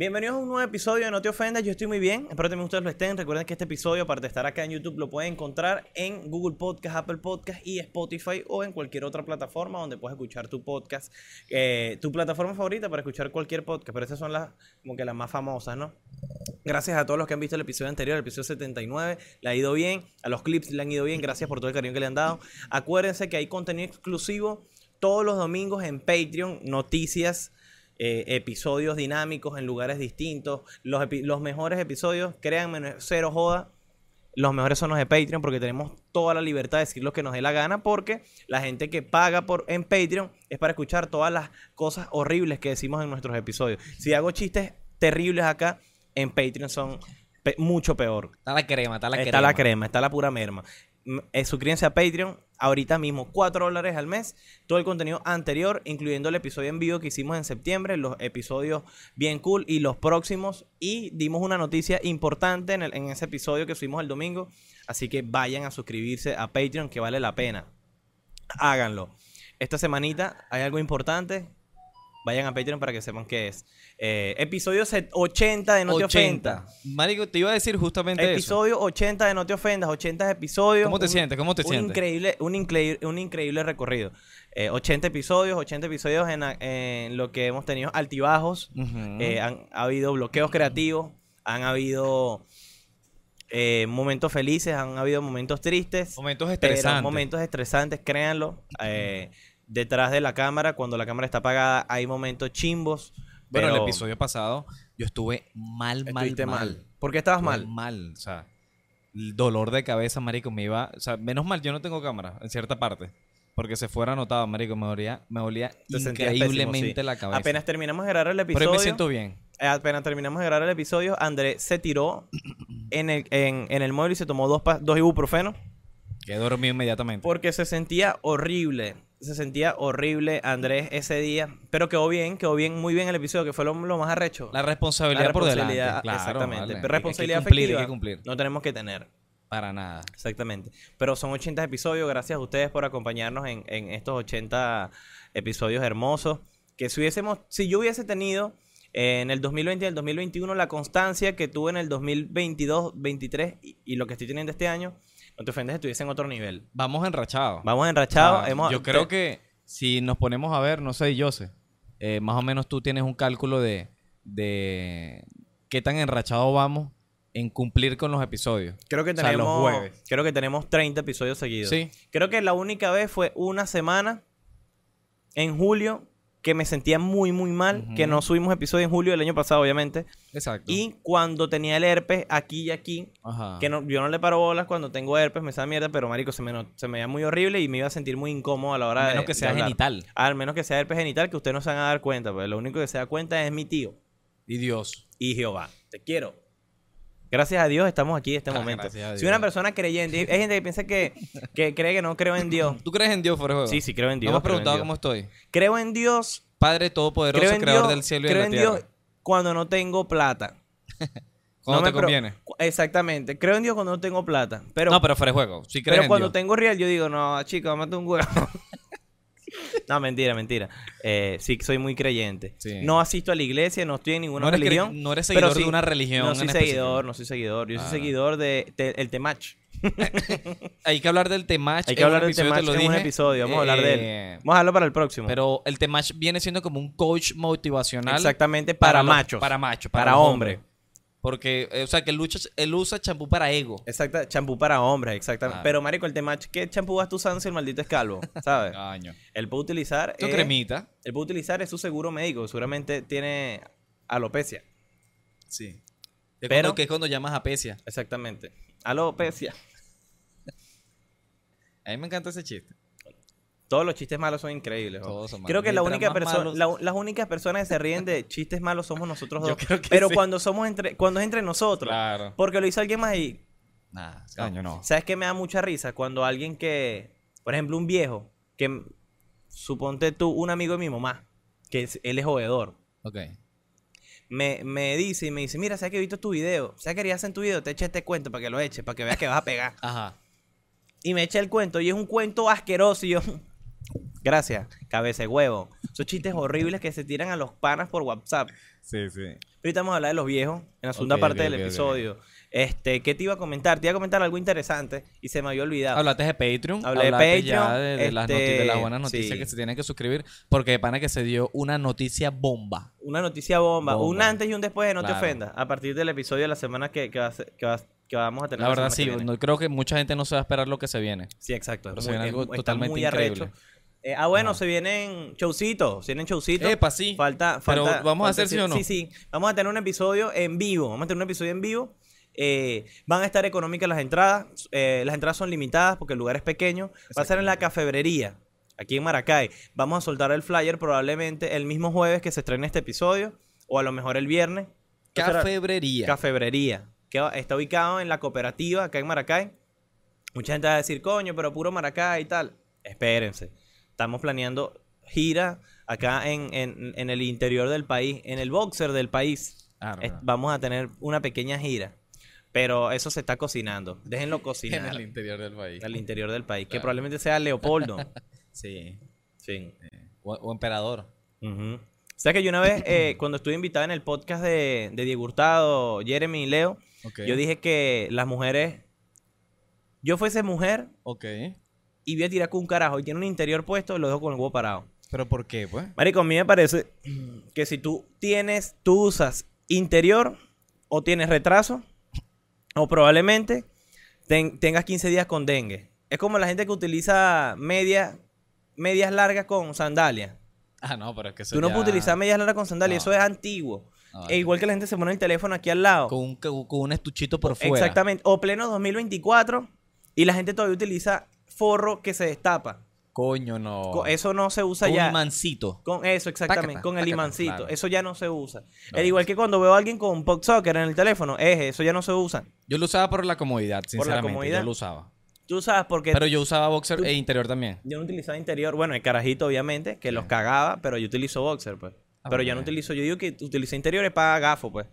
Bienvenidos a un nuevo episodio de No Te Ofendas. Yo estoy muy bien. Espero que ustedes lo estén. Recuerden que este episodio, aparte de estar acá en YouTube, lo pueden encontrar en Google Podcast, Apple Podcast y Spotify o en cualquier otra plataforma donde puedes escuchar tu podcast. eh, tu plataforma favorita para escuchar cualquier podcast. Pero esas son las como que las más famosas, ¿no? Gracias a todos los que han visto el episodio anterior, el episodio 79. Le ha ido bien. A los clips le han ido bien. Gracias por todo el cariño que le han dado. Acuérdense que hay contenido exclusivo todos los domingos en Patreon. Noticias eh, episodios dinámicos en lugares distintos. Los, epi- los mejores episodios, créanme, cero joda. Los mejores son los de Patreon porque tenemos toda la libertad de decir lo que nos dé la gana porque la gente que paga por en Patreon es para escuchar todas las cosas horribles que decimos en nuestros episodios. Si hago chistes terribles acá, en Patreon son pe- mucho peor. Está la crema, está la está crema. la crema, está la pura merma. Eh, suscríbanse a Patreon ahorita mismo, 4 dólares al mes. Todo el contenido anterior, incluyendo el episodio en vivo que hicimos en septiembre, los episodios bien cool y los próximos. Y dimos una noticia importante en, en ese episodio que subimos el domingo. Así que vayan a suscribirse a Patreon, que vale la pena. Háganlo. Esta semanita hay algo importante. Vayan a Patreon para que sepan qué es. Eh, episodio set- 80 de No Te 80. Ofendas. Marico, te iba a decir justamente eso. Episodio 80 de No Te Ofendas, 80 episodios. ¿Cómo te Un- sientes? ¿Cómo te un sientes? Increíble, un, increíble, un increíble recorrido. Eh, 80 episodios, 80 episodios en, en lo que hemos tenido altibajos. Eh, han ha habido bloqueos creativos, han habido eh, momentos felices, han habido momentos tristes. Momentos estresantes. momentos estresantes, créanlo. Eh, detrás de la cámara, cuando la cámara está apagada, hay momentos chimbos. Bueno, pero el episodio pasado yo estuve mal, mal, mal. mal. ¿Por qué estabas Estuve mal? Mal, o sea, el dolor de cabeza, marico, me iba... O sea, menos mal yo no tengo cámara en cierta parte. Porque se fuera anotado, marico, me dolía, me dolía increíblemente pésimo, sí. la cabeza. Apenas terminamos de grabar el Pero episodio. hoy me siento bien. Apenas terminamos de grabar el episodio, André se tiró en el, en, en el móvil y se tomó dos, pa- dos ibuprofenos Quedé dormido inmediatamente. porque se sentía horrible. Se sentía horrible Andrés ese día. Pero quedó bien, quedó bien, muy bien el episodio, que fue lo, lo más arrecho. La responsabilidad, La por responsabilidad, delante. Claro, exactamente. vale. Hay que responsabilidad cumplir, afectiva Hay que cumplir. no tenemos que tener. Para nada. Exactamente. Pero son 80 episodios. Gracias a ustedes por acompañarnos en, en estos 80 episodios hermosos. Que si hubiésemos, si yo hubiese tenido eh, en el 2020 y el 2021 la constancia que tuve en el 2022, 23 y, y lo que estoy teniendo este año, no te ofendes, estuviese en otro nivel. Vamos enrachados. Vamos enrachados. Ah, hemos- yo creo te- que si nos ponemos a ver, no sé, yo sé, eh, más o menos tú tienes un cálculo de, de qué tan enrachados vamos en cumplir con los episodios. Creo que o sea, los tenemos, jueves. creo que tenemos 30 episodios seguidos. Sí. Creo que la única vez fue una semana en julio que me sentía muy, muy mal, que no subimos episodio en julio del año pasado, obviamente. Exacto. Y cuando tenía el herpes aquí y aquí, Ajá. que no, yo no le paro bolas cuando tengo herpes, me sabe mierda, pero marico, se me, no- se me veía muy horrible y me iba a sentir muy incómodo a la hora de menos que de sea hablar. genital. Al menos que sea herpes genital, que ustedes no se van a dar cuenta, pues lo único que se da cuenta es mi tío Y Dios. y Jehová. Te quiero. Gracias a Dios estamos aquí en este Ah, momento. Soy una persona creyente. Hay gente que piensa que, que cree que no creo en Dios. ¿Tú crees en Dios, juego? Sí, sí, creo en Dios. No me has creo en preguntado Dios. cómo estoy. Creo en Dios. Padre Todopoderoso, Creo en creador Dios, del cielo y creo de en la tierra. Dios cuando no tengo plata. Cuando No te conviene. Exactamente. Creo en Dios cuando no tengo plata. Pero, no, pero fuera de juego. Sí crees pero en cuando Dios. tengo real, yo digo, no, chico, mate un huevo. no, mentira, mentira. Eh, sí, soy muy creyente. Sí. No asisto a la iglesia, no estoy en ninguna No eres, cre- religión. no eres pero seguidor sí- de una religión No en soy específico. seguidor, no soy seguidor. Yo soy Claro. seguidor de, de- el Temach. Hay que hablar del Temach. Hay que hablar del te Temach en un episodio. Vamos a hablar de él. Eh, Vamos a hablarlo para el próximo. Pero el Temach viene siendo como un coach motivacional. Exactamente, para, machos. Para machos. Para hombres. hombres. Porque, eh, o sea, que él, lucha, él usa champú para ego. Exacto, champú para hombres, exactamente. Claro. Pero, marico, el Temach, ¿qué champú vas tú usando si el maldito es calvo? ¿Sabes? Caño. Él puede utilizar... Tu eh, cremita. Él puede utilizar es su seguro médico. Seguramente tiene alopecia. Sí. Que Pero- cuando, que es cuando llamas a Pecia. Exactamente. Alopecia. A mí me encanta ese chiste. Todos los chistes malos son increíbles. Todos son Creo malos. que la Mientras única más persona, malos- la- las únicas personas que se ríen de chistes malos somos nosotros Yo dos. creo que Pero sí. cuando somos entre, cuando es entre nosotros. Claro. Porque lo hizo alguien más y Nah, caño, no. ¿Sabes qué me da mucha risa? Cuando alguien que, por ejemplo, un viejo, que suponte tú, un amigo de mi mamá, que es- él es jugador, Ok. me, me dice y me dice, mira, ¿sabes que he visto tu video? ¿Sabes que querías en tu video? Te eché este cuento para que lo eches, para que veas que vas a pegar. Ajá. Y me echa el cuento y es un cuento asqueroso y yo, gracias, cabeza de huevo. Son chistes horribles que se tiran a los panas por WhatsApp. Sí, sí. Ahorita vamos a hablar de los viejos en la segunda parte del episodio. Este, ¿qué te iba a comentar? Te iba a comentar algo interesante y se me había olvidado. Hablaste de Patreon. Hablé de hablaste ya Patreon, de, de las este, noti- de las buenas noticias sí. que se tienen que suscribir. Porque de pana que se dio una noticia bomba. Una noticia bomba, un Bomba. antes y un después de No Claro. te ofendas, a partir del episodio de la semana que, que, va que, va- que vamos a tener. La verdad, sí. No, creo que mucha gente no se va a esperar lo que se viene. Sí, exacto. Pero se viene algo totalmente muy increíble. arrecho. Eh, ah, bueno, Ajá. se vienen showcitos, se vienen showcitos. Epa, sí. Falta, Pero, falta- ¿vamos a hacer sí o no? Sí, sí. Vamos a tener un episodio en vivo. Vamos a tener un episodio en vivo. Eh, van a estar económicas las entradas. eh, las entradas son limitadas porque el lugar es pequeño. Va a ser en la cafebrería, aquí en Maracay. Vamos a soltar el flyer probablemente el mismo jueves que se estrene este episodio. O a lo mejor el viernes. Cafebrería. Cafebrería, que está ubicado en la cooperativa acá en Maracay. Mucha gente va a decir, coño, pero puro Maracay y tal. Espérense. Estamos planeando gira acá en, en- en el interior del país, en el boxer del país. Claro. vamos a tener una pequeña gira. Pero eso se está cocinando. Déjenlo en cocinar el interior del país. al interior del país. Que probablemente sea Leopoldo. Sí. sí. O, o emperador. O sea que yo una vez, eh, cuando estuve invitado en el podcast de, de Diego Hurtado, Jeremy y Leo. Yo dije que las mujeres. Yo fuese mujer Ok. y voy a tirar con un carajo y tiene un interior puesto, lo dejo con el huevo parado. ¿Pero por qué, pues? Marico, a mí me parece que si tú tienes, tú usas interior o tienes retraso, o probablemente ten- tengas 15 días con dengue. Es como la gente que utiliza medias, medias largas con sandalias. Ah, no, pero es que eso Tú no ya- puedes utilizar medias largas con sandalias, No. eso es antiguo. No, E igual que la gente se pone el teléfono aquí al lado. Con un, con un estuchito por fuera. Exactamente. O pleno 2024 y la gente todavía utiliza forro que se destapa. Coño, no. Eso no se usa Con ya. un imancito. Con eso, exactamente. Tácata, con el tácata, imancito. claro. Eso ya no se usa. No. Al igual que cuando veo a alguien con pop soccer en el teléfono, es eso ya no se usa. Yo lo usaba por la comodidad, la sinceramente. comodidad. Yo lo usaba. Tú sabes porque Pero yo usaba boxer tú- e interior también. yo no utilizaba interior. Bueno, el carajito, obviamente, que los cagaba, pero yo utilizo boxer, pues. Ah, pero ya no bueno. utilizo. Yo digo que utilicé interiores para gafo, pues.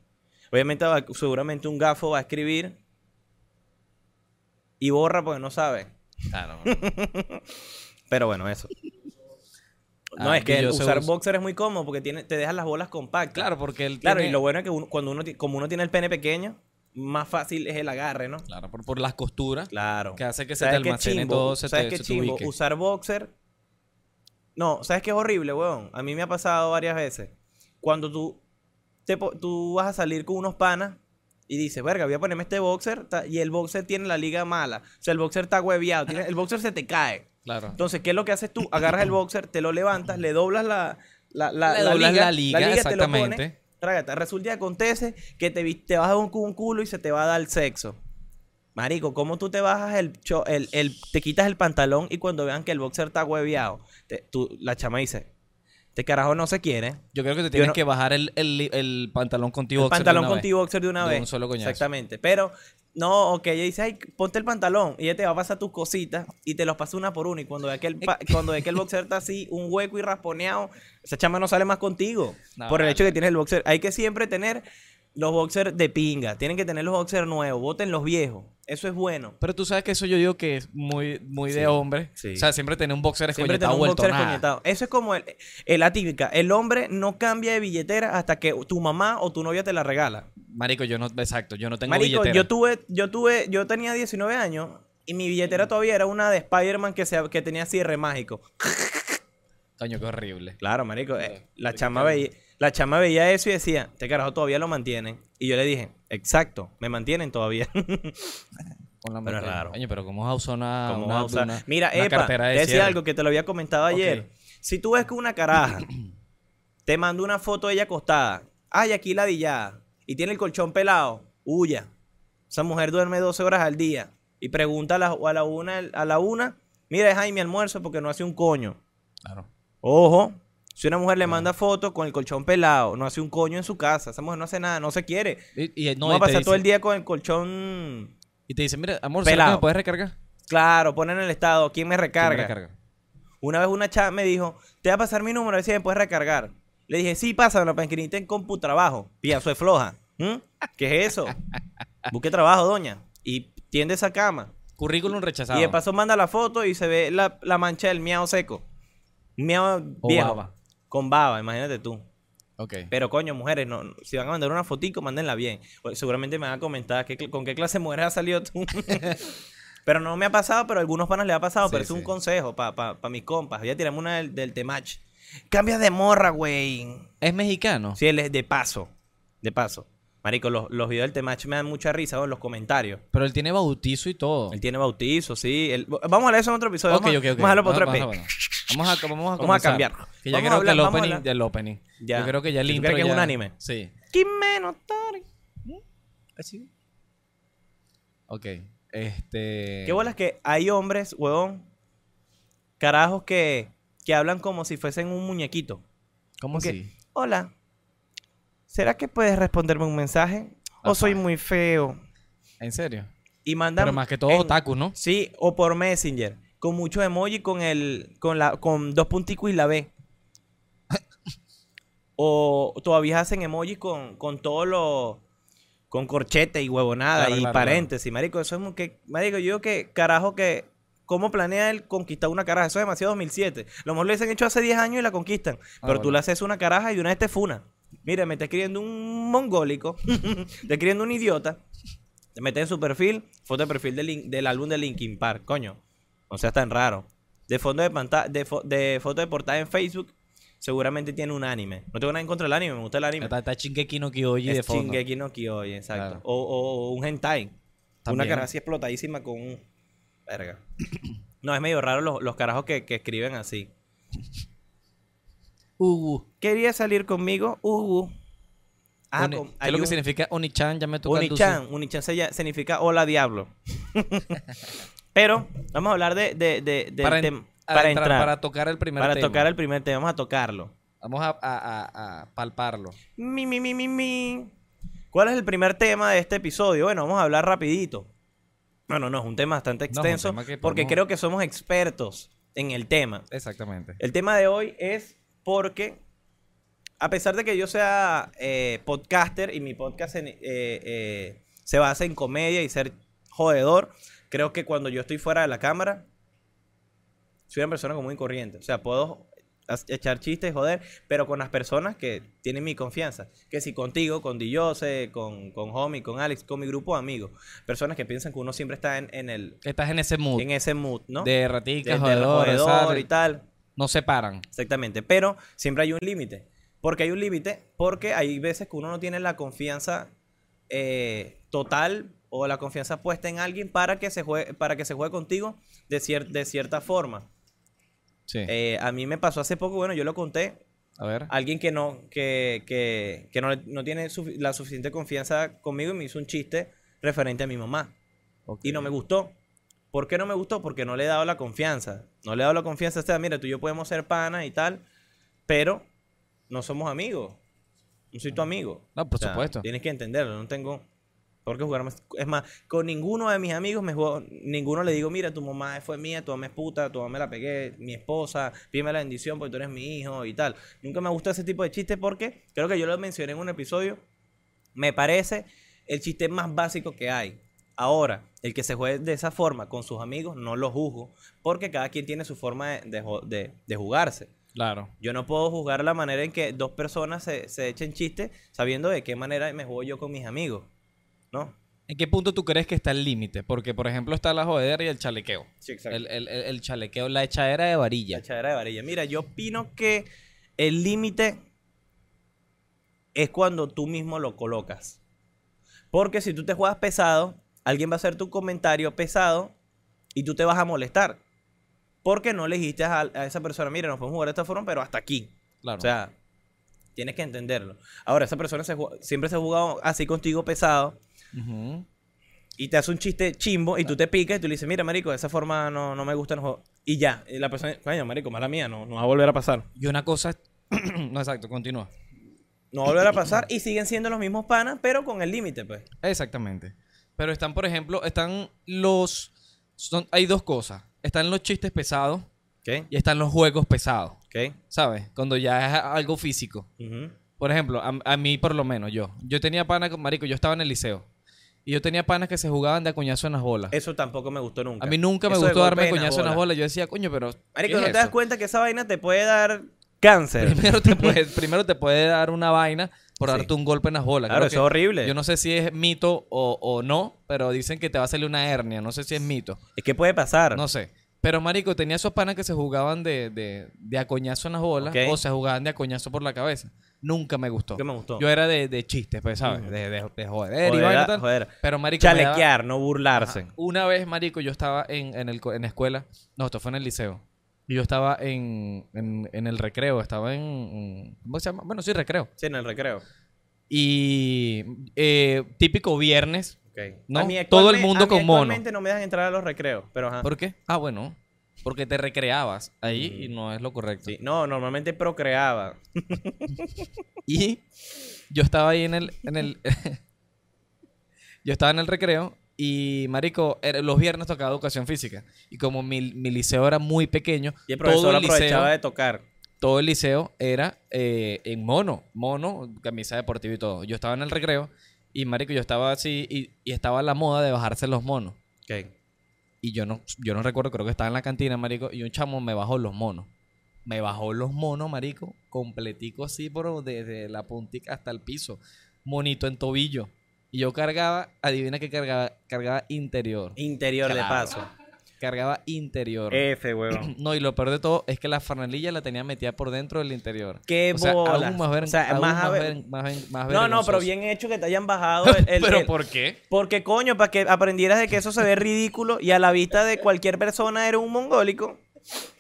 Obviamente, va- seguramente un gafo va a escribir y borra porque no sabe. Claro. Pero bueno, eso. No, Ah, es que yo usar us- boxer es muy cómodo porque tiene, te dejas las bolas compactas. claro, porque él Claro, tiene- y lo bueno es que uno- cuando uno, como uno tiene el pene pequeño, más fácil es el agarre, ¿no? Claro, por, por las costuras. Claro. Que hace que se te ¿Sabes qué almacene chimbo? todo, se ¿Sabes te- qué se te chimbo? ubique. Usar boxer. No, ¿sabes qué es horrible, weón? A mí me ha pasado varias veces. Cuando tú, te po- tú vas a salir con unos panas y dices, verga, voy a ponerme este boxer y el boxer tiene la liga mala. O sea, el boxer está hueviado. tiene- el boxer se te cae. Claro. Entonces, ¿qué es lo que haces tú? Agarras el boxer, te lo levantas, le doblas la, la, la, Le doblas la liga, lo exactamente. Trágate. Resulta que acontece que te, te a un, un culo y se te va a dar sexo. Marico, ¿cómo tú te bajas el, cho- el, el- te quitas el pantalón y cuando vean que el boxer está hueviado, te- tú- la chama dice, este carajo no se quiere. Yo creo que te tienes no- que bajar el, el, el pantalón contigo. el pantalón con T-Boxer de una De vez. un solo coñazo. Exactamente. Pero, no, ok, ella dice, ay, ponte el pantalón. Y ella te va a pasar tus cositas y te los pasa una por una. Y cuando ve que el, cuando ve que el boxer está así, un hueco y rasponeado, esa chama no sale más contigo. No, por el vale. hecho de que tienes el boxer. Hay que siempre tener los boxers de pinga. Tienen que tener los boxers nuevos. Voten los viejos. Eso es bueno. Pero tú sabes que eso yo digo que es muy, muy Sí, de hombre. sí. O sea, siempre tener un boxer Siempre escoñetado tener un vuelto boxer nada. Eso es como el, el- la típica. El hombre no cambia de billetera hasta que tu mamá o tu novia te la regala. Marico, yo no... Exacto, yo no tengo Marico, billetera. yo tuve, yo tuve, yo tenía 19 años y mi billetera todavía era una de Spider-Man que, se, que tenía cierre mágico. Coño, qué horrible. Claro, marico. eh, la, chama veía, la chama veía eso y decía, este carajo todavía lo mantienen. Y yo le dije, exacto, me mantienen todavía. Con la Pero es raro. Coño, pero ¿cómo vas a usar una, ¿Cómo una- vas a usar? una- Mira, una Epa, cartera te de decía algo que te lo había comentado ayer. Si tú ves que una caraja te manda una foto de ella acostada, ay, aquí ladillada, y tiene el colchón pelado, huya. Esa mujer duerme 12 horas al día. Y pregunta a la, a la una, a la una, mira, es ahí mi almuerzo porque no hace un coño. Claro. Ojo, si una mujer le manda fotos con el colchón pelado, no hace un coño en su casa, esa mujer no hace nada, no se quiere. Y, y- No, no, va a pasar todo el día con el colchón Y te dice, mira, amor, ¿será que Pelado. me puedes recargar? claro, ponen en el estado, ¿quién me ¿Quién me recarga? Una vez una chava me dijo, te va a pasar mi número, a ver si me puedes recargar. Le dije, sí, pásamelo para que en computrabajo. Pía, soy floja. ¿Mm? ¿Qué es eso? Busque trabajo, doña. Y tiende esa cama. Currículum rechazado. Y de paso manda la foto y se ve la, la mancha del miau seco. Miau O viejo. baba. Con baba, imagínate tú. Ok. Pero coño, mujeres, no, si van a mandar una fotico, mándenla bien. O- Seguramente me van a comentar ¿qué cl- con qué clase de mujeres has salido tú. pero no me ha pasado, pero a algunos panas le ha pasado. Sí, pero es un consejo para pa, pa mis compas. Voy a tirarme una del, del Temach. Cambia de morra, güey. ¿Es mexicano? Sí, él es de paso. De paso. Marico, los, los videos del Temach me dan mucha risa en los comentarios. Pero él tiene bautizo y todo. Él tiene bautizo, sí. Él- vamos a de eso en otro episodio. Ok, vamos, a- ok, ok. vamos a hablarlo para otro. Vamos- a, vamos a, Vamos a cambiar. Que ya Vamos creo que hablar- el vamos a opening, hablar. del opening. Ya. Yo creo que ya el ¿Tú intro crees que es un ya- anime? Sí. Kimeno Tori. Así. Ok. Este... Qué bolas que hay hombres, huevón, carajos que, que hablan como si fuesen un muñequito. ¿Cómo que, así? Hola, ¿será que puedes responderme un mensaje? ¿O soy muy feo? ¿En serio? Y mandan... Pero más que todo en- otaku, ¿no? Sí, o por Messenger. Con muchos emoji con el. con la. con dos punticos y la B. o todavía hacen emojis con, con todo lo. con corchete y huevonada Claro, y claro, paréntesis, marico. Eso es que. Marico, yo digo que carajo que. ¿Cómo planea él conquistar una caraja? Eso es demasiado 2007. Lo mejor lo hubiesen hecho hace 10 años y la conquistan. Pero tú le haces una caraja y una vez te funa. Mira, me está escribiendo un mongólico. te está escribiendo un idiota. Te metes en su perfil, foto de perfil del, del álbum de Linkin Park, coño. No seas tan raro. De fondo de pantalla, de, fo- de foto de portada en Facebook, seguramente tiene un anime. No tengo nada en contra del anime, me gusta el anime. Está, está Shingeki no Kyoji de es fondo. Shingeki no Kyojin, exacto. Claro. O, o- o un hentai. Una También. cara así explotadísima con un... Verga. No, es medio raro los, los carajos que, que escriben así. Uh, Quería salir conmigo, uh. Ah, Oni- con- ¿Qué es lo que un- significa Onichan? Ya me toca Unichan se- significa hola diablo. Pero vamos a hablar de, de, de- para, en- para para entrar, entrar, para tocar el primer para tema. tocar el primer tema, vamos a tocarlo. Vamos a, a- a- a palparlo. Mi, mi, mi, mi, mi. ¿Cuál es el primer tema de este episodio? Bueno, vamos a hablar rapidito. Bueno, no, es un tema bastante No, extenso tema porque podemos- creo que somos expertos en el tema. Exactamente. El tema de hoy es porque, a pesar de que yo sea eh, podcaster y mi podcast en- eh, eh, se basa en comedia y ser jodedor, creo que cuando yo estoy fuera de la cámara, soy una persona común y corriente. O sea, puedo echar chistes, joder, pero con las personas que tienen mi confianza. Que si contigo, con Dillose, con, con Homie, con Alex, con mi grupo de amigos. Personas que piensan que uno siempre está en, en el, Que estás en ese mood. en ese mood, ¿no? De De- ratica, del jodedor, jodedor sal- y tal. No se paran. Exactamente, pero siempre hay un límite. ¿Por qué hay un límite? Porque hay veces que uno no tiene la confianza eh, total o la confianza puesta en alguien para que se juegue, para que se juegue contigo de, cier- de cierta forma. Sí. Eh, a mí me pasó hace poco, bueno, yo lo conté, a ver. alguien que no, que, que, que no, no tiene la suficiente confianza conmigo y me hizo un chiste referente a mi mamá. Y no me gustó. ¿Por qué no me gustó? Porque no le he dado la confianza. No le he dado la confianza. O sea, mira, tú y yo podemos ser panas y tal, pero no somos amigos. No soy tu amigo. No, por O sea, supuesto. Tienes que entenderlo. No tengo por qué jugar más. Es más, con ninguno de mis amigos me juego, ninguno le digo, mira, tu mamá fue mía, tu mamá es puta, tu mamá me la pegué, mi esposa, pídeme la bendición porque tú eres mi hijo y tal. Nunca me gustó ese tipo de chistes porque creo que yo lo mencioné en un episodio. Me parece el chiste más básico que hay. Ahora, el que se juegue de esa forma con sus amigos, no lo juzgo, porque cada quien tiene su forma de, de- de jugarse. Claro. Yo no puedo juzgar la manera en que dos personas se, se echen chistes sabiendo de qué manera me juego yo con mis amigos. ¿No? ¿En qué punto tú crees que está el límite? Porque, por ejemplo, está la jodedera y el chalequeo. Sí, El, el- el- el chalequeo, la echadera de varilla. La echadera de varilla. Mira, yo opino que el límite es cuando tú mismo lo colocas. Porque si tú te juegas pesado, alguien va a hacer tu comentario pesado y tú te vas a molestar. Porque no le dijiste a, a esa persona, mira, nos podemos jugar de esta forma, pero hasta aquí. Claro. O sea, tienes que entenderlo. Ahora, esa persona se siempre se ha jugado así contigo pesado Y te hace un chiste chimbo y tú te picas y tú le dices, mira, marico, de esa forma no, no me gusta el juego. Y ya, y la persona, coño, marico, mala mía, no, no va a volver a pasar. Y una cosa... no, exacto, continúa. No va a volver a pasar y siguen siendo los mismos panas, pero con el límite, pues. Exactamente. Pero están, por ejemplo, están los... Son, hay dos cosas. Están los chistes pesados ¿Ok? y están los juegos pesados. ¿Ok? ¿Sabes? Cuando ya es algo físico. Por ejemplo, a, a mí por lo menos, yo. Yo tenía panas, con- marico, yo estaba en el liceo. Y yo tenía panas que se jugaban de coñazo en las bolas. Eso tampoco me gustó nunca. A mí nunca me Eso de gustó darme golpe coñazo en las bolas. Yo decía, coño, pero. ¿qué Marico, es ¿no te das eso? cuenta que esa vaina te puede dar Cáncer. Primero te puede, primero te puede dar una vaina por Sí. darte un golpe en las bolas. Claro, Creo eso que- es horrible. Yo no sé si es mito o, o no, pero dicen que te va a salir una hernia. No sé si es mito. Es que puede pasar. No sé. Pero, marico, tenía esos panas que se jugaban de, de, de a coñazo en las bolas Ok. o se jugaban de a coñazo por la cabeza. Nunca me gustó. ¿Qué me gustó? Yo era de, de chistes, pues, ¿sabes? De, de, de joder y Joder, vaina y tal. joder. Pero, marico, me daba- Chalequear, no burlarse. Ajá. Una vez, marico, yo estaba en, en, el, co- en la escuela. No, esto fue en el liceo. Y yo estaba en, en, en el recreo. Estaba en, en- ¿Cómo se llama? Bueno, sí, recreo. Sí, en el recreo. Y eh, típico viernes. Ok. No, todo el mundo con mono. Actualmente no me dejan entrar a los recreos, pero ajá. ¿Por qué? Ah, bueno. Porque te recreabas ahí y no es lo correcto. Sí. No, normalmente procreaba. Y yo estaba ahí en el, en el yo estaba en el recreo y marico, era- los viernes tocaba educación física y como mi, mi liceo era muy pequeño, Y el todo profesor el aprovechaba liceo, de tocar. todo el liceo era eh, en mono, mono, camisa deportiva y todo. Yo estaba en el recreo y marico, yo estaba así y, y estaba la moda de bajarse los monos. Y yo no, yo no recuerdo, creo que estaba en la cantina, marico, y un chamo me bajó los monos. Me bajó los monos, marico, completico así, pero desde la puntica hasta el piso. Monito en tobillo. Y yo cargaba, adivina que cargaba, cargaba interior. Interior de paso. Cargaba interior. F, huevón. No, y lo peor de todo es que la franelilla la tenía metida por dentro del interior. Qué o sea, bolas. aún más, ver- O sea, aún más más, ver- más ver- más No, no, pero bien hecho que te hayan bajado el... el- ¿Pero el- por qué? Porque, coño, para que aprendieras de que eso se ve ridículo y a la vista de cualquier persona eres un mongólico.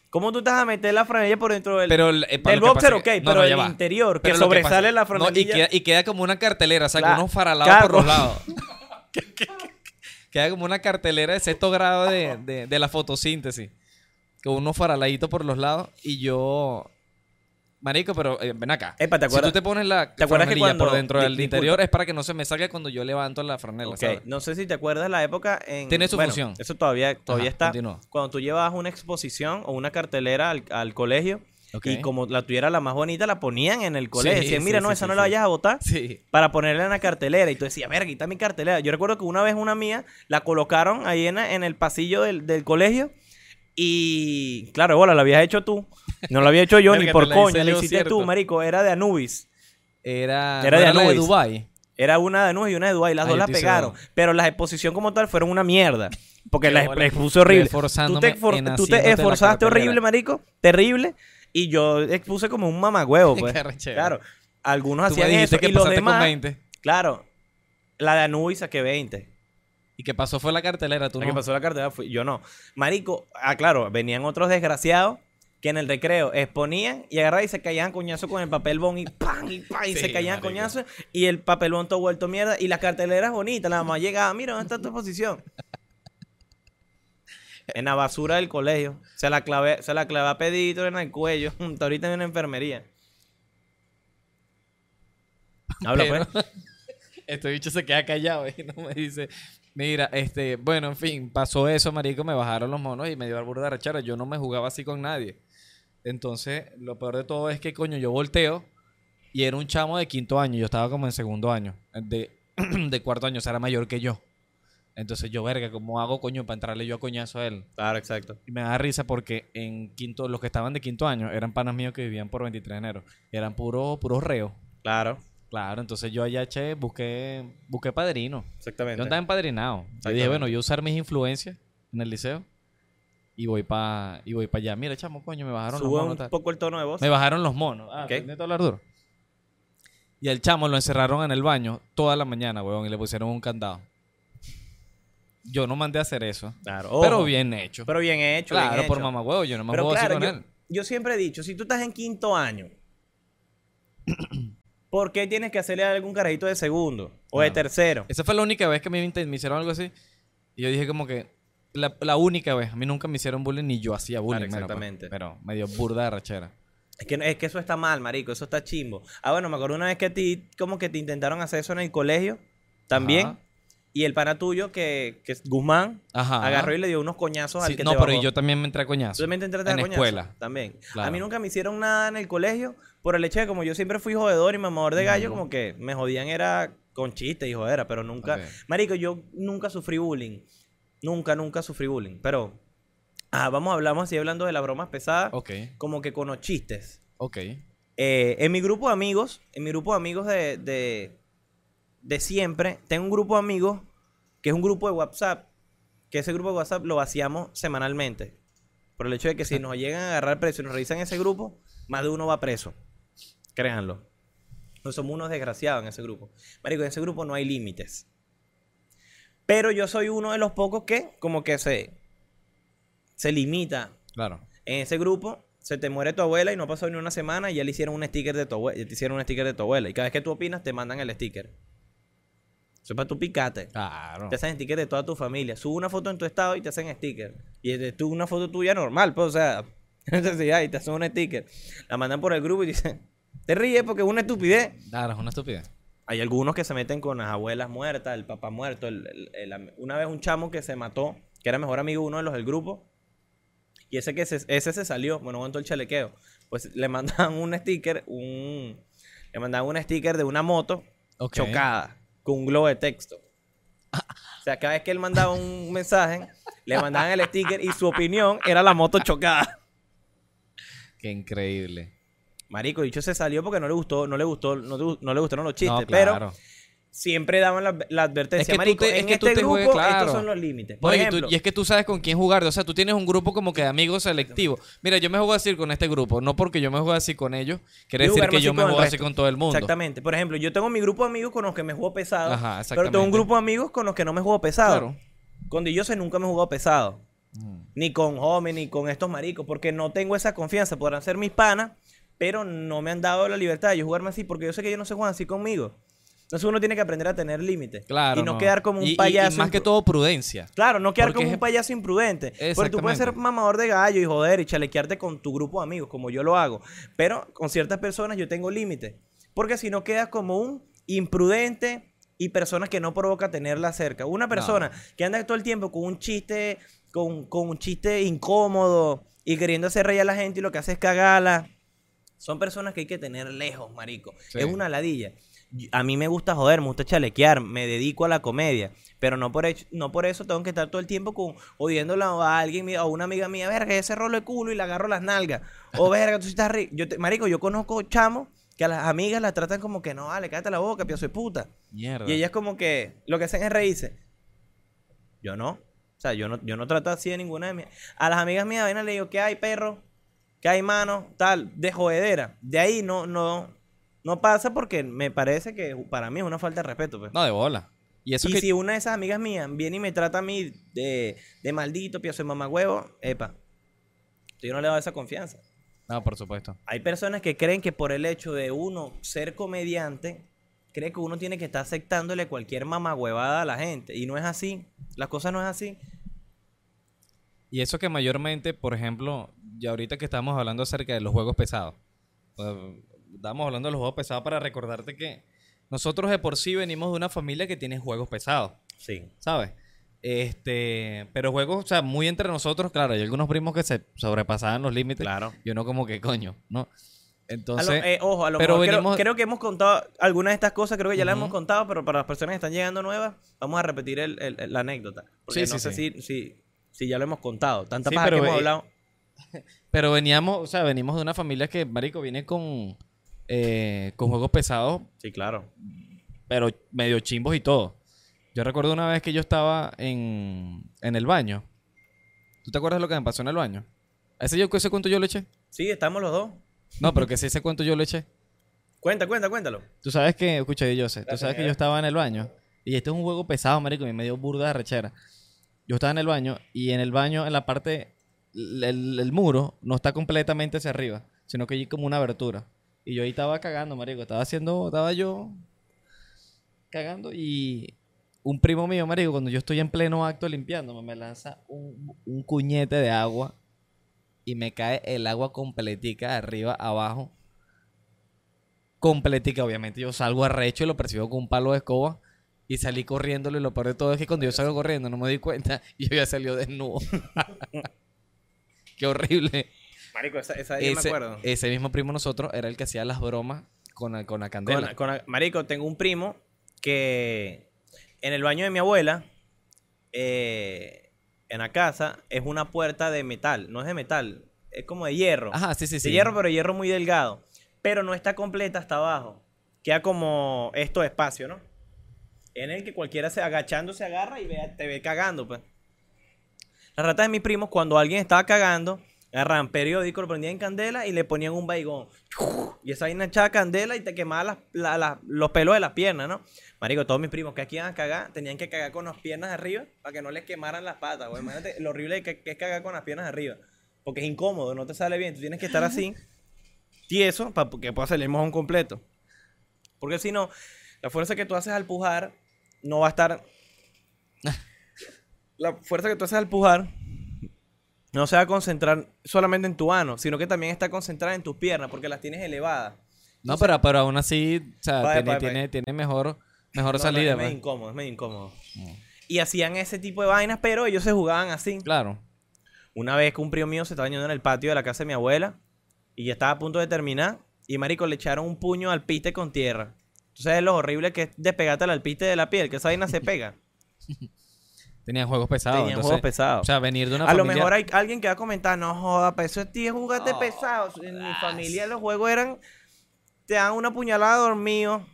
¿Cómo tú vas a meter la franela por dentro del, Pero, eh, para del boxer, ok, que- no, pero no, el va. interior, que Pero sobresale pasa- la no, franelilla. y, queda, y queda como una cartelera, o sea, Claro. con unos faralados Claro. por los lados. queda como una cartelera de sexto grado de, de- de la fotosíntesis. Con unos faraladitos por los lados. Y yo. Marico, pero eh, ven acá. Epa, ¿te si acuerdas- tú te pones la ¿te acuerdas que franelilla cuando- por dentro del interior es para que no se me salga cuando yo levanto la franela, Ok, ¿sabes? No sé si te acuerdas la época en... Tiene su bueno, función. Eso todavía, todavía Ajá, está. continúa. Cuando tú llevabas una exposición o una cartelera al, al colegio Y como la tuviera la más bonita, la ponían en el colegio. Sí, Decían, sí, mira, no, sí, esa no la vayas a botar Sí. para ponerla en la cartelera. Y tú decías, verga, quita mi cartelera. Yo recuerdo que una vez una mía la colocaron ahí en, en el pasillo del, del colegio. Y claro, bola, la habías hecho tú. No la había hecho yo ni por coño, la hiciste ¿cierto? tú, marico. Era de Anubis. Era, Era ¿no de la de Anubis. Dubai. Era una de Anubis y una de Dubái. Las Ah, dos yo la estoy pegaron. Pero las exposición como tal fueron una mierda. Porque las expuse horrible. Tú te, tú te esforzaste horrible, marico. Terrible. Y yo expuse como un mamagüevo, pues. Qué claro. Algunos Tú me hacían dijiste eso. que y los pasaste con demás, 20. claro. La de Anubis saqué 20. Y que pasó fue la cartelera, tú La no. que pasó la cartera fui yo no. Marico, ah, claro, venían otros desgraciados que en el recreo exponían y agarraban y se caían coñazo con el papel bon y ¡pam! y ¡pam! y Sí, se caían coñazo y el papel bon todo vuelto mierda y las carteleras bonitas, la mamá llegaba, mira, ¿dónde está tu exposición? En la basura del colegio. Se la clavé, se la clavé a pedito en el cuello. Está ahorita en una enfermería. Habla Pero- pues. Este bicho se queda callado y no me dice, mira, este, bueno, en fin, pasó eso, marico, me bajaron los monos y me dio al burda rechara. Yo no me jugaba así con nadie. Entonces, lo peor de todo es que, coño, yo volteo y era un chamo de quinto año. Yo estaba como en segundo año, de, de cuarto año, o sea, era mayor que yo. Entonces yo, verga, ¿cómo hago, coño, para entrarle yo a coñazo a él? Claro, exacto. Y me da risa porque en quinto, los que estaban de quinto año eran panas míos que vivían por 23 de enero. Eran puros puros reos. Claro, Claro, entonces yo allá, che, busqué, busqué padrino. exactamente. Yo andaba empadrinado. Yo dije, bueno, yo usar mis influencias en el liceo y voy para y voy para allá. Mira, chamo, coño, me bajaron los monos. un tal. poco el tono de voz. Me bajaron los monos. Ah, Ok. ¿necesito hablar duro? Y el chamo lo encerraron en el baño toda la mañana, weón, y le pusieron un candado. Yo no mandé a hacer eso. Claro, Pero bien hecho. Pero bien hecho. claro, bien por mamá huevo, yo no me Pero puedo claro, con yo, él. yo siempre he dicho, si tú estás en quinto año, ¿por qué tienes que hacerle algún carajito de segundo o de tercero? Esa fue la única vez que me, me hicieron algo así. Y yo dije como que la, la única vez. A mí nunca me hicieron bullying ni yo hacía bullying. Claro, exactamente. pero me dio burda de rachera. Es que, es que eso está mal, marico, eso está chimbo. Ah, bueno, me acuerdo una vez que a ti como que te intentaron hacer eso en el colegio, también. Ajá. Y el pana tuyo, que, que es Guzmán, Ajá. agarró y le dio unos coñazos Sí, al que no, te pero bajó. yo también me entré a coñazo. ¿Tú también te entraste a En coñazo? escuela. También. A mí nunca me hicieron nada en el colegio por el hecho de como yo siempre fui jodedor y mamador de gallo, como que me jodían era con chistes y jodera, pero nunca... Ok. Marico, yo nunca sufrí bullying. Nunca, nunca sufrí bullying. Pero, ah, vamos, hablamos así hablando de las bromas pesadas, Ok. como que con los chistes. Ok. Eh, en mi grupo de amigos, en mi grupo de amigos de, de, de siempre, tengo un grupo de amigos que es un grupo de WhatsApp, que ese grupo de WhatsApp lo vaciamos semanalmente. Por el hecho de que si nos llegan a agarrar preso y nos revisan ese grupo, más de uno va preso. Créanlo. No somos unos desgraciados en ese grupo. Marico, en ese grupo no hay límites. Pero yo soy uno de los pocos que como que se, se limita. Claro. En ese grupo se te muere tu abuela y no ha pasado ni una semana y ya le hicieron un sticker de tu abuela. Ya te hicieron un sticker de tu abuela. Y cada vez que tú opinas te mandan el sticker. Eso es para tu picate. Claro. Te hacen sticker de toda tu familia. Sube una foto en tu estado y te hacen sticker. Y de tú una foto tuya normal, pues, o sea, necesidad y te hacen un sticker. La mandan por el grupo y dicen, te ríes porque es una estupidez. Claro, es una estupidez. Hay algunos que se meten con las abuelas muertas, el papá muerto. el- el- el am- una vez un chamo que se mató, que era mejor amigo uno de los del grupo. Y ese que se, ese se salió, bueno, aguantó el chalequeo. Pues le mandaban un sticker, un, le mandaban un sticker de una moto chocada con un globo de texto. O sea, cada vez que él mandaba un mensaje, le mandaban el sticker y su opinión era la moto chocada. Qué increíble. Marico, dicho se salió porque no le gustó, no le gustó, no, le- no le gustaron los chistes, no, pero. Siempre daban la, la advertencia. Es que tú Marico, es en tú este te grupo juegas, claro. estos son los límites. No, Por y, tú- ejemplo, y es que tú sabes con quién jugar. O sea, tú tienes un grupo como que de amigos selectivos. Mira, yo me juego así con este grupo. No porque yo me juego así con ellos. Quiere Yo decir que yo me juego así con todo el mundo. Exactamente. Por ejemplo, yo tengo mi grupo de amigos con los que me juego pesado, Ajá, pero tengo un grupo de amigos con los que no me juego pesado. Claro. Con sé nunca me he jugado pesado. Mm. Ni con Home, ni con estos maricos, porque no tengo esa confianza. Podrán ser mis panas, pero no me han dado la libertad de yo jugarme así, porque yo sé que ellos no se juegan así conmigo. Entonces uno tiene que aprender a tener límites. Claro. Y no, quedar como un Y- y- y payaso. más que todo prudencia. Claro, no quedar Porque como es- un payaso imprudente. Porque tú puedes ser mamador de gallo y joder y chalequearte con tu grupo de amigos, como yo lo hago. Pero con ciertas personas yo tengo límites. Porque si no quedas como un imprudente y personas que no provoca tenerla cerca. Una persona que anda todo el tiempo con un chiste, con, con un chiste incómodo y queriendo hacer reír a la gente y lo que hace es cagarla. Son personas que hay que tener lejos, marico. Sí. Es una ladilla. A mí me gusta joder, me gusta chalequear, me dedico a la comedia, pero no por, hecho- no por eso tengo que estar todo el tiempo con odiándola a alguien, a una amiga mía, verga, ese rolo de culo y le agarro las nalgas. O verga, tú sí estás rico. Yo te- marico, yo conozco chamos que a las amigas las tratan como que no, vale, cállate la boca, piazo de puta. Mierda. Y ellas como que lo que hacen es reírse. Yo no. O sea, yo no, yo no trato así de ninguna de mis... A las amigas mías, ven, le digo, ¿qué hay, perro? ¿Qué hay, mano? Tal, de jodedera. De ahí no, no, no pasa porque me parece que para mí es una falta de respeto, pues. No, de bola. Y eso y que... si una de esas amigas mías viene y me trata a mí de, de maldito, piazo de mamagüevo, epa. Yo no le doy esa confianza. No, por supuesto. Hay personas que creen que por el hecho de uno ser comediante, cree que uno tiene que estar aceptándole cualquier mamagüevada a la gente. Y no es así. Las cosas no es así. Y eso que mayormente, por ejemplo, ya ahorita que estamos hablando acerca de los juegos pesados. Estamos hablando de los juegos pesados para recordarte que nosotros de por sí venimos de una familia que tiene juegos pesados, Sí. ¿sabes? Este, pero juegos, o sea, muy entre nosotros, claro, hay algunos primos que se sobrepasaban los límites. Claro. Y uno como que coño, ¿no? A lo- Entonces, eh, ojo, a lo pero mejor venimos- creo, que hemos contado algunas de estas cosas, creo que ya las hemos contado, pero para las personas que están llegando nuevas, vamos a repetir el- el- el- la anécdota. Porque Sí, no sí, sé sí. Si, si, si ya lo hemos contado. Tanta Sí, paja que hemos eh, hablado. pero veníamos, o sea, venimos de una familia que, marico, viene con, eh, con juegos pesados Sí, claro. pero medio chimbos y todo. Yo recuerdo una vez que yo estaba en, en el baño. ¿Tú te acuerdas lo que me pasó en el baño? ¿Ese, yo, ese cuento yo le eché? Sí, estamos los dos. No, pero que sí, ese cuento yo le eché. Cuenta, cuenta, cuéntalo. Tú sabes que, escucha, Jose, tú Gracias, sabes que yo estaba en el baño. Y este es un juego pesado, marico, y me dio burda de rechera. Yo estaba en el baño y en el baño, en la parte, el- el muro no está completamente hacia arriba, sino que hay como una abertura. Y yo ahí estaba cagando, marico. Estaba haciendo, estaba yo cagando y un primo mío, marico, cuando yo estoy en pleno acto limpiándome, me lanza un, un cuñete de agua y me cae el agua completica de arriba abajo. Completica, obviamente. Yo salgo arrecho y lo percibo con un palo de escoba y salí corriéndolo. Y lo peor de todo es que cuando yo salgo corriendo no me di cuenta y yo ya salió desnudo. Qué horrible. Marico, esa, esa yo me Ese, acuerdo. ese mismo primo nosotros era el que hacía las bromas con, la- con la candela. Con- con- marico, tengo un primo que en el baño de mi abuela, eh, en la casa, es una puerta de metal. No es de metal. es como de hierro. Ajá, sí, sí, sí. De hierro, pero hierro muy delgado. Pero no está completa hasta abajo. Queda como esto de espacio, ¿no? En el que cualquiera se agachando se agarra y ve- te ve cagando, pues. Las ratas de mis primos, cuando alguien estaba cagando, agarraban periódico, lo prendían en candela y le ponían un baigón. Y esa vaina echaba candela y te quemaba las- la- la- los pelos de las piernas, ¿no? Marico, todos mis primos que aquí iban a cagar, tenían que cagar con las piernas arriba para que no les quemaran las patas, güey. Imagínate lo horrible que, que es cagar con las piernas arriba. Porque es incómodo, no te sale bien. Tú tienes que estar así, tieso, para que pueda salir el mojón completo. Porque si no, la fuerza que tú haces al pujar no va a estar. La fuerza que tú haces al pujar no se va a concentrar solamente en tu ano, sino que también está concentrada en tus piernas porque las tienes elevadas. No, pero, pero aún así, o sea, Vaya, tiene, vaya, tiene, vaya. tiene mejor, mejor No, no, salida. es medio pues. incómodo, es medio incómodo. Y hacían ese tipo de vainas, pero ellos se jugaban así. Claro. Una vez que un primo mío se estaba bañando en el patio de la casa de mi abuela y ya estaba a punto de terminar y marico le echaron un puño al piste con tierra. Tú sabes lo horrible que es despegarte al piste de la piel, que esa vaina se pega. Tenían juegos pesados. Tenían entonces, juegos pesados. O sea, venir de una a lo mejor hay alguien que va a comentar, no joda, pero eso es tío, jugaste pesado. En mi familia los juegos eran, te dan una puñalada dormido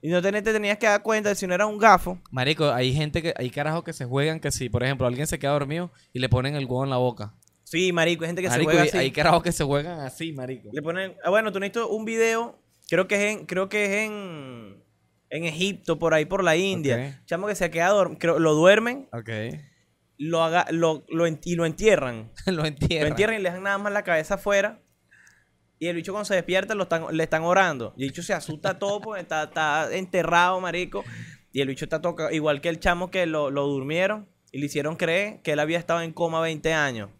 y no te, te tenías que dar cuenta de si no era un gafo. Marico, hay gente que... Hay carajos que se juegan que si, por ejemplo, alguien se queda dormido y le ponen el huevo en la boca. Sí, marico, hay gente que marico, se juega y- así. hay carajos que se juegan así, marico. Le ponen, ah, bueno, tú necesitas un video, creo que es en, creo que es en, en Egipto, por ahí por la India. Chamo que se queda dorm- creo, lo duermen, Ok. lo haga, lo, lo y lo entierran. lo entierran. Lo entierran y le dejan nada más la cabeza afuera. Y el bicho cuando se despierta lo están, le están orando. Y el bicho se asusta todo porque está, está enterrado, marico. Y el bicho está tocado, igual que el chamo que lo, lo durmieron y le hicieron creer que él había estado en coma 20 años.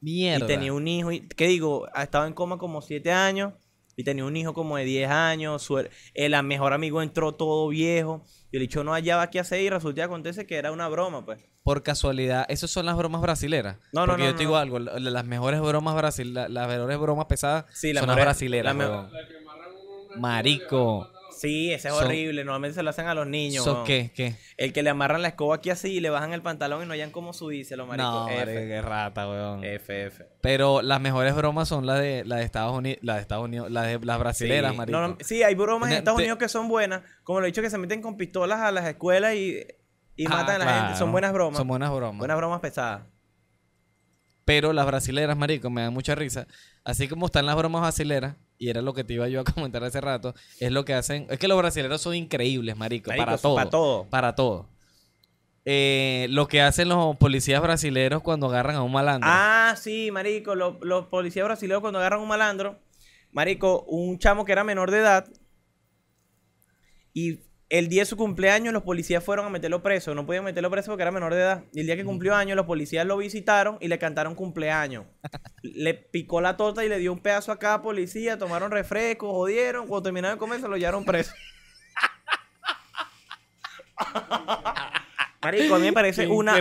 Mierda. Y tenía un hijo, y, ¿qué digo? Ha estado en coma como 7 años y tenía un hijo como de 10 años. Su, el mejor amigo entró todo viejo y el bicho no hallaba qué hacer y resulta que acontece que era una broma, pues. Por casualidad, esas son las bromas brasileras. No, no, Porque no, yo te no. digo algo, la- las mejores bromas brasil, la- las mejores bromas pesadas Sí, son las brasileras, huevón. Marico. Sí, ese es horrible. Normalmente se lo hacen a los niños. ¿Eso weón. qué? ¿Qué? El que le amarran la escoba aquí así y le bajan el pantalón y no hayan como subírselo, marico. No, F. marico, qué rata, weón. F, F. Pero las mejores bromas son las de, las de Estados Unidos, las de Estados Unidos, las de las brasileras, sí. marico. No, no, sí, hay bromas en Estados Unidos que son buenas. Como lo he dicho, que se meten con pistolas a las escuelas y, y Ah, matan a la gente. Son buenas bromas. Son buenas bromas. Buenas bromas pesadas. Pero las brasileras, marico, me dan mucha risa. Así como están las bromas brasileras, y era lo que te iba yo a comentar hace rato, es lo que hacen. Es que los brasileros son increíbles, marico, Marico, para todo. para todo. Para todo. Eh, lo que hacen los policías brasileros cuando agarran a un malandro. Ah, sí, marico. Los, los policías brasileños cuando agarran un malandro, marico, un chamo que era menor de edad y el día de su cumpleaños los policías fueron a meterlo preso. No podían meterlo preso porque era menor de edad. Y el día que cumplió años los policías lo visitaron y le cantaron cumpleaños. le picó la torta y le dio un pedazo a cada policía, tomaron refresco, jodieron. Cuando terminaron de comer se lo llevaron preso. Marico, a mí me parece una,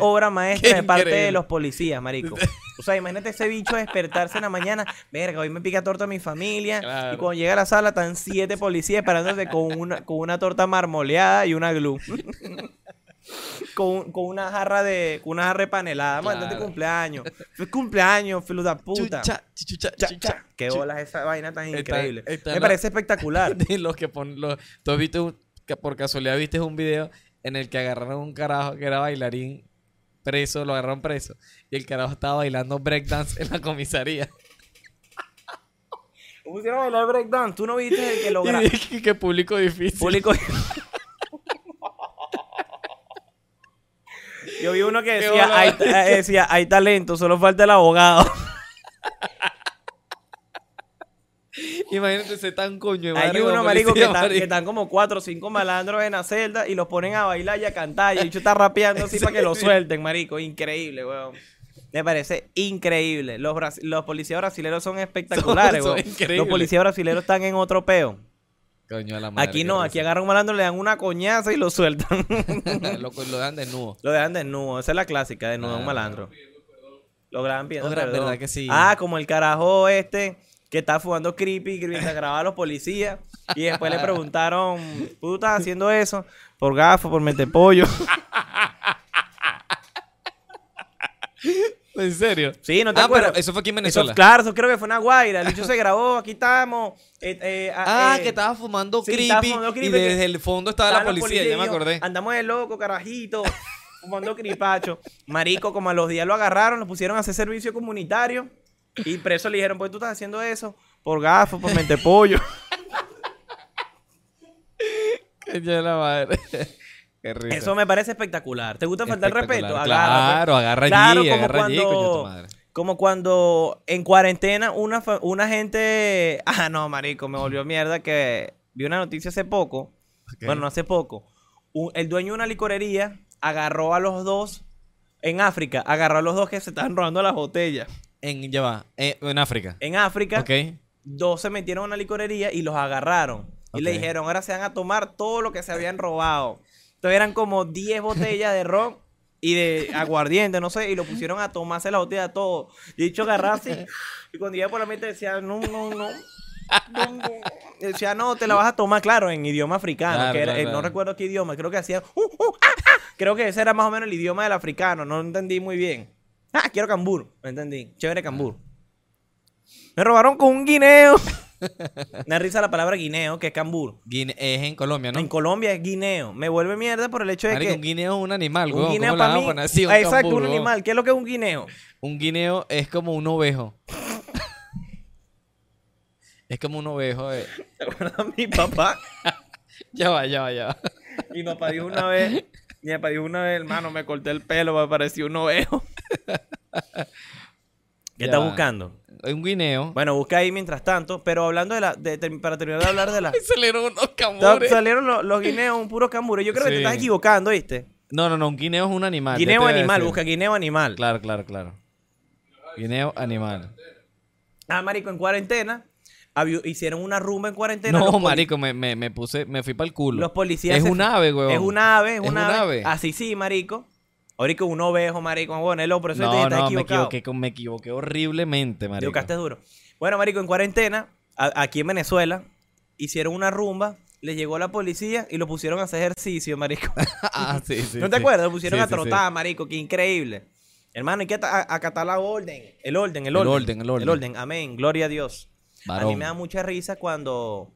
obra maestra Qué de parte de los policías, marico. O sea, imagínate ese bicho despertarse en la mañana, verga, hoy me pica torta mi familia. Claro. Y cuando llega a la sala están siete policías esperándose con una, con una torta marmoleada y una glue. con, con una jarra de con una jarra de panelada. Claro. Claro. cumpleaños. Feliz cumpleaños, filo de puta. Chucha, chucha, Cha, chucha, cha. Qué bolas esa vaina tan Está- increíble. está me la- parece espectacular. los que ponen los tú has visto un- que por casualidad viste un video en el que agarraron un carajo que era bailarín preso, lo agarraron preso y el carajo estaba bailando breakdance en la comisaría. Pusieron a bailar breakdance. Tú no viste el que lo Y dije que público difícil. público. Yo vi uno que decía hay, eh, decía, hay talento, solo falta el abogado. Imagínate ese tan coño de Hay uno, marico, que están, que marico. están como cuatro o cinco malandros en la celda y los ponen a bailar y a cantar. Y el bicho está rapeando así Sí, para que lo suelten, marico. Increíble, weón. Me parece increíble. Los, los policías brasileños son espectaculares, Son- son weón. Los policías brasileños están en otro peo. Coño de la madre, Aquí no, aquí agarran un malandro, le dan una coñaza y lo sueltan. lo, lo dejan desnudo. Lo dejan desnudo, esa es la clásica, desnudo a un Ah. malandro. Lo graban pidiendo perdón. ¿verdad que sí? Ah, como el carajo este que está fumando creepy que mientras grababa a los policías y después le preguntaron, ¿tú estás haciendo eso? Por gafo, por meter pollo. ¿En serio? Sí, no te ah, acuerdas. pero eso fue aquí en Eso- Venezuela. claro, eso creo que fue una guaira. El bicho se grabó, aquí estamos. eh, eh, Ah, eh, que estaba fumando sí, creepy, estaba fumando creepy y desde el fondo estaba la policía, ya me acordé. Andamos de loco, carajito, fumando cripacho. Marico, como a los días lo agarraron, lo pusieron a hacer servicio comunitario. Y preso le dijeron, pues tú estás haciendo eso por gafo, por mente pollo. Coño de la madre. Qué risa. Eso me parece espectacular. ¿Te gusta faltar el respeto? Agarra, pues. Claro, agarra Claro, allí, como agarra allí, coño de tu cuando- madre. Como cuando en cuarentena una, una gente... Ah, no, marico, me volvió mierda que vi una noticia hace poco. Bueno, no hace poco. Un- el dueño de una licorería agarró a los dos en África, agarró a los dos que se estaban robando las botellas. En, ya va, eh, en África. En África, dos se metieron a una licorería y los agarraron. Y le dijeron, ahora se van a tomar todo lo que se habían robado. Entonces eran como 10 botellas de ron y de aguardiente, no sé, y lo pusieron a tomarse la botella todo. Y dicho agarrar así. Y cuando iba por la mente decía, no, no, no. no, no. Decía, no, te la vas a tomar, claro, en idioma africano. Claro, que era- claro, eh, No recuerdo qué idioma, creo que hacía. "Uh, uh, ah, ah". Creo que ese era más o menos el idioma del africano, no lo entendí muy bien. Ah, quiero cambur, no entendí. Chévere cambur. Me robaron con un guineo. Me risa la palabra guineo, que es cambur. Guine- es en Colombia, ¿no? En Colombia es guineo. Me vuelve mierda por el hecho de Marico, que. un guineo es un animal, un weón. guineo ¿Cómo le para a mí. poner así un Ah, exacto, cambur, un weón? animal. ¿Qué es lo que es un guineo? Un guineo es como un ovejo. es como un ovejo. eh. ¿Te acuerdas? Mi papá. Ya va, ya va, ya va. Mi papá dijo una vez. Mi papá dijo una vez, hermano, me corté el pelo, me pareció un ovejo. ¿Qué estás buscando? Un guineo. Bueno, busca ahí mientras tanto. Pero hablando de la. de- para terminar de hablar de la. Salieron unos cambures. Salieron los, los guineos, un puro cambure. Yo creo que te estás equivocando, ¿viste? No, no, no. Un guineo es un animal. Guineo te voy a animal, busca guineo animal. Claro, claro, claro. Guineo animal. Ah, marico, en cuarentena. Hicieron una rumba en cuarentena. No, marico, me, me, me puse, me fui para el culo. Los policías. es un ave, weón. Es un ave, es un ave. Así sí, marico. Ahorita un ovejo, marico. Bueno, el por eso te No, estás no, me equivocado. equivoqué, me equivoqué horriblemente, Te marico. equivocaste duro. Bueno, marico, en cuarentena, a- aquí en Venezuela, hicieron una rumba, les llegó la policía y lo pusieron a hacer ejercicio, marico. ah, sí, sí. ¿No te sí. acuerdas? Lo pusieron Sí, a sí. trotar, marico. Qué increíble. Hermano, hay que acatar la orden. El orden, el El orden. orden, el orden. El orden. Amén. Gloria a Dios. A mí me da mucha risa cuando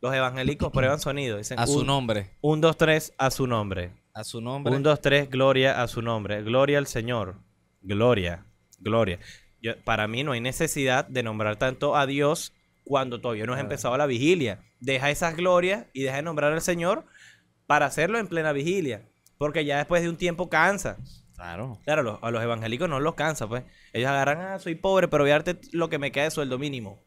los evangélicos prueban sonido. Dicen, A su un, nombre. Un, dos, tres, a su nombre. A su nombre. Un, dos, tres, gloria a su nombre. Gloria al Señor. Gloria. Gloria. Yo- para mí no hay necesidad de nombrar tanto a Dios cuando todavía no has empezado la vigilia. Deja esas glorias y deja de nombrar al Señor para hacerlo en plena vigilia. Porque ya después de un tiempo cansa. Claro. Claro, los- a los evangélicos no los cansa, pues. Ellos agarran, ah, soy pobre, pero voy a darte lo que me queda de sueldo mínimo.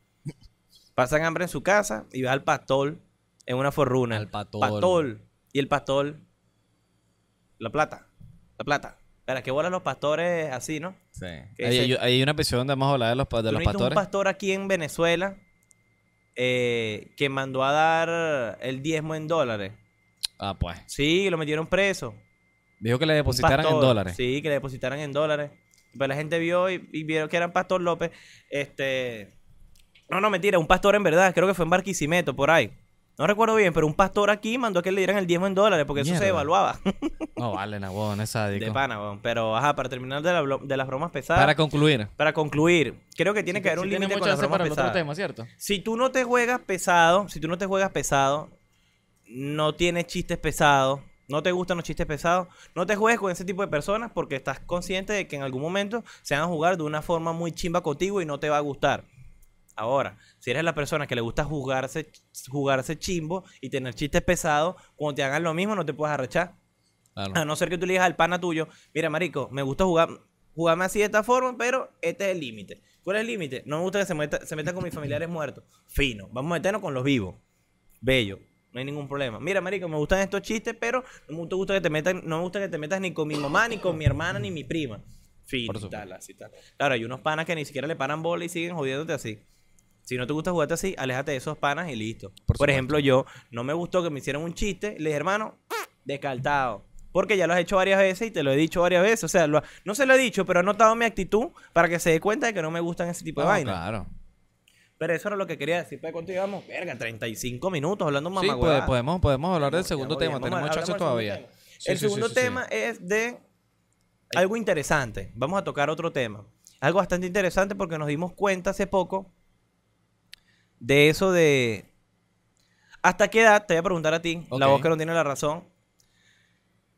Pasan hambre en su casa y va al pastor en una forruna. Al pastor. Pastor. Y el pastor. La plata. La plata. Pero que bolan los pastores así, ¿no? Sí. ¿Qué Hay, hay- hay un episodio donde vamos a hablar de los, de los pastores. un pastor aquí en Venezuela eh, que mandó a dar el diezmo en dólares. Ah, pues. Sí, lo metieron preso. Dijo que le depositaran en dólares. Sí, que le depositaran en dólares. Pero la gente vio y, y vieron que era Pastor López. Este. No, no, mentira, un pastor en verdad. Creo que fue en Barquisimeto, por ahí. No recuerdo bien, pero un pastor aquí mandó que le dieran el diezmo en dólares porque eso se Mierda. devaluaba. No, vale, Nabón, es sádico. de pana. Pero, ajá, para terminar de, la blo- de las bromas pesadas. Para Para, concluir. concluir, creo que tiene que haber un límite con las bromas pesadas. ¿cierto? Si tú no te juegas pesado, si tú no te juegas pesado, no tienes chistes pesados, no te gustan los chistes pesados, no te juegues con ese tipo de personas porque estás consciente de que en algún momento se van a jugar de una forma muy chimba contigo y no te va a gustar. Ahora, si eres la persona que le gusta jugarse, jugarse chimbo y tener chistes pesados, cuando te hagan lo mismo no te puedes arrechar. Claro. A no ser que tú le digas al pana tuyo, mira, marico, me gusta jugar, jugarme así de esta forma, pero este es el límite. ¿Cuál es el límite? No me gusta que se, meta- se metan con mis familiares muertos. Fino. Vamos a meternos con los vivos. Bello. No hay ningún problema. Mira, marico, me gustan estos chistes, pero no me gusta que te metan, no me gusta que te metas ni con mi mamá, ni con mi hermana, ni mi prima. Fino. Tal, así tal. Claro, hay unos panas que ni siquiera le paran bola y siguen jodiéndote así. Si no te gusta jugarte así, aléjate de esos panas y listo. Por ejemplo, yo no me gustó que me hicieran un chiste. Le dije, hermano, descartado. Porque ya lo has hecho varias veces y te lo he dicho varias veces. O sea, lo- no se lo he dicho, pero he notado mi actitud para que se dé cuenta de que no me gustan ese tipo de No, vainas. Claro. Pero eso era lo que quería decir. ¿Para cuánto llevamos? Verga, 35 minutos hablando Sí, mamá puede- podemos, podemos hablar del segundo voy, tema. Tenemos chance todavía. segundo tema. Sí, el sí, sí, segundo sí, sí. tema es de algo interesante. Vamos a tocar otro tema. Algo bastante interesante porque nos dimos cuenta hace poco de eso de... ¿Hasta qué edad? Te voy a preguntar a ti, la voz que no tiene la razón.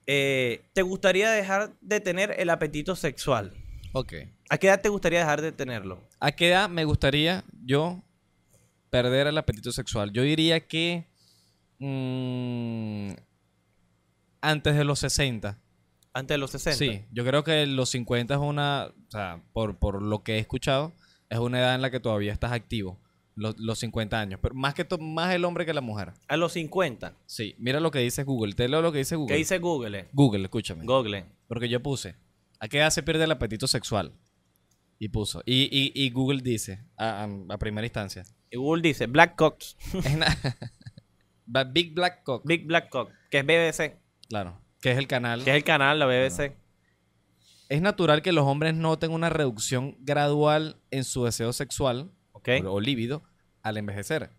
eh, ¿Te gustaría dejar de tener el apetito sexual? Ok. ¿A qué edad te gustaría dejar de tenerlo? ¿A qué edad me gustaría yo perder el apetito sexual? Yo diría que mm, antes de los 60. Antes de los 60. Sí, yo creo que los 50 es una, o sea, por, por lo que he escuchado, es una edad en la que todavía estás activo. Los, los 50 años. Pero más que to- más el hombre que la mujer. A los 50. Sí, mira lo que dice Google. Te leo lo que dice Google. ¿Qué dice Google? Google, escúchame. Google. Porque yo puse, ¿a qué edad se pierde el apetito sexual? Y puso. Y, y- y Google dice, a, a- a primera instancia, Y Google dice Black Cox. Big Black Cock, Big Black Cock. Que es BBC. claro, que es el canal. Que es el canal, la BBC. Es natural que los hombres noten una reducción gradual en su deseo sexual O, o líbido al envejecer.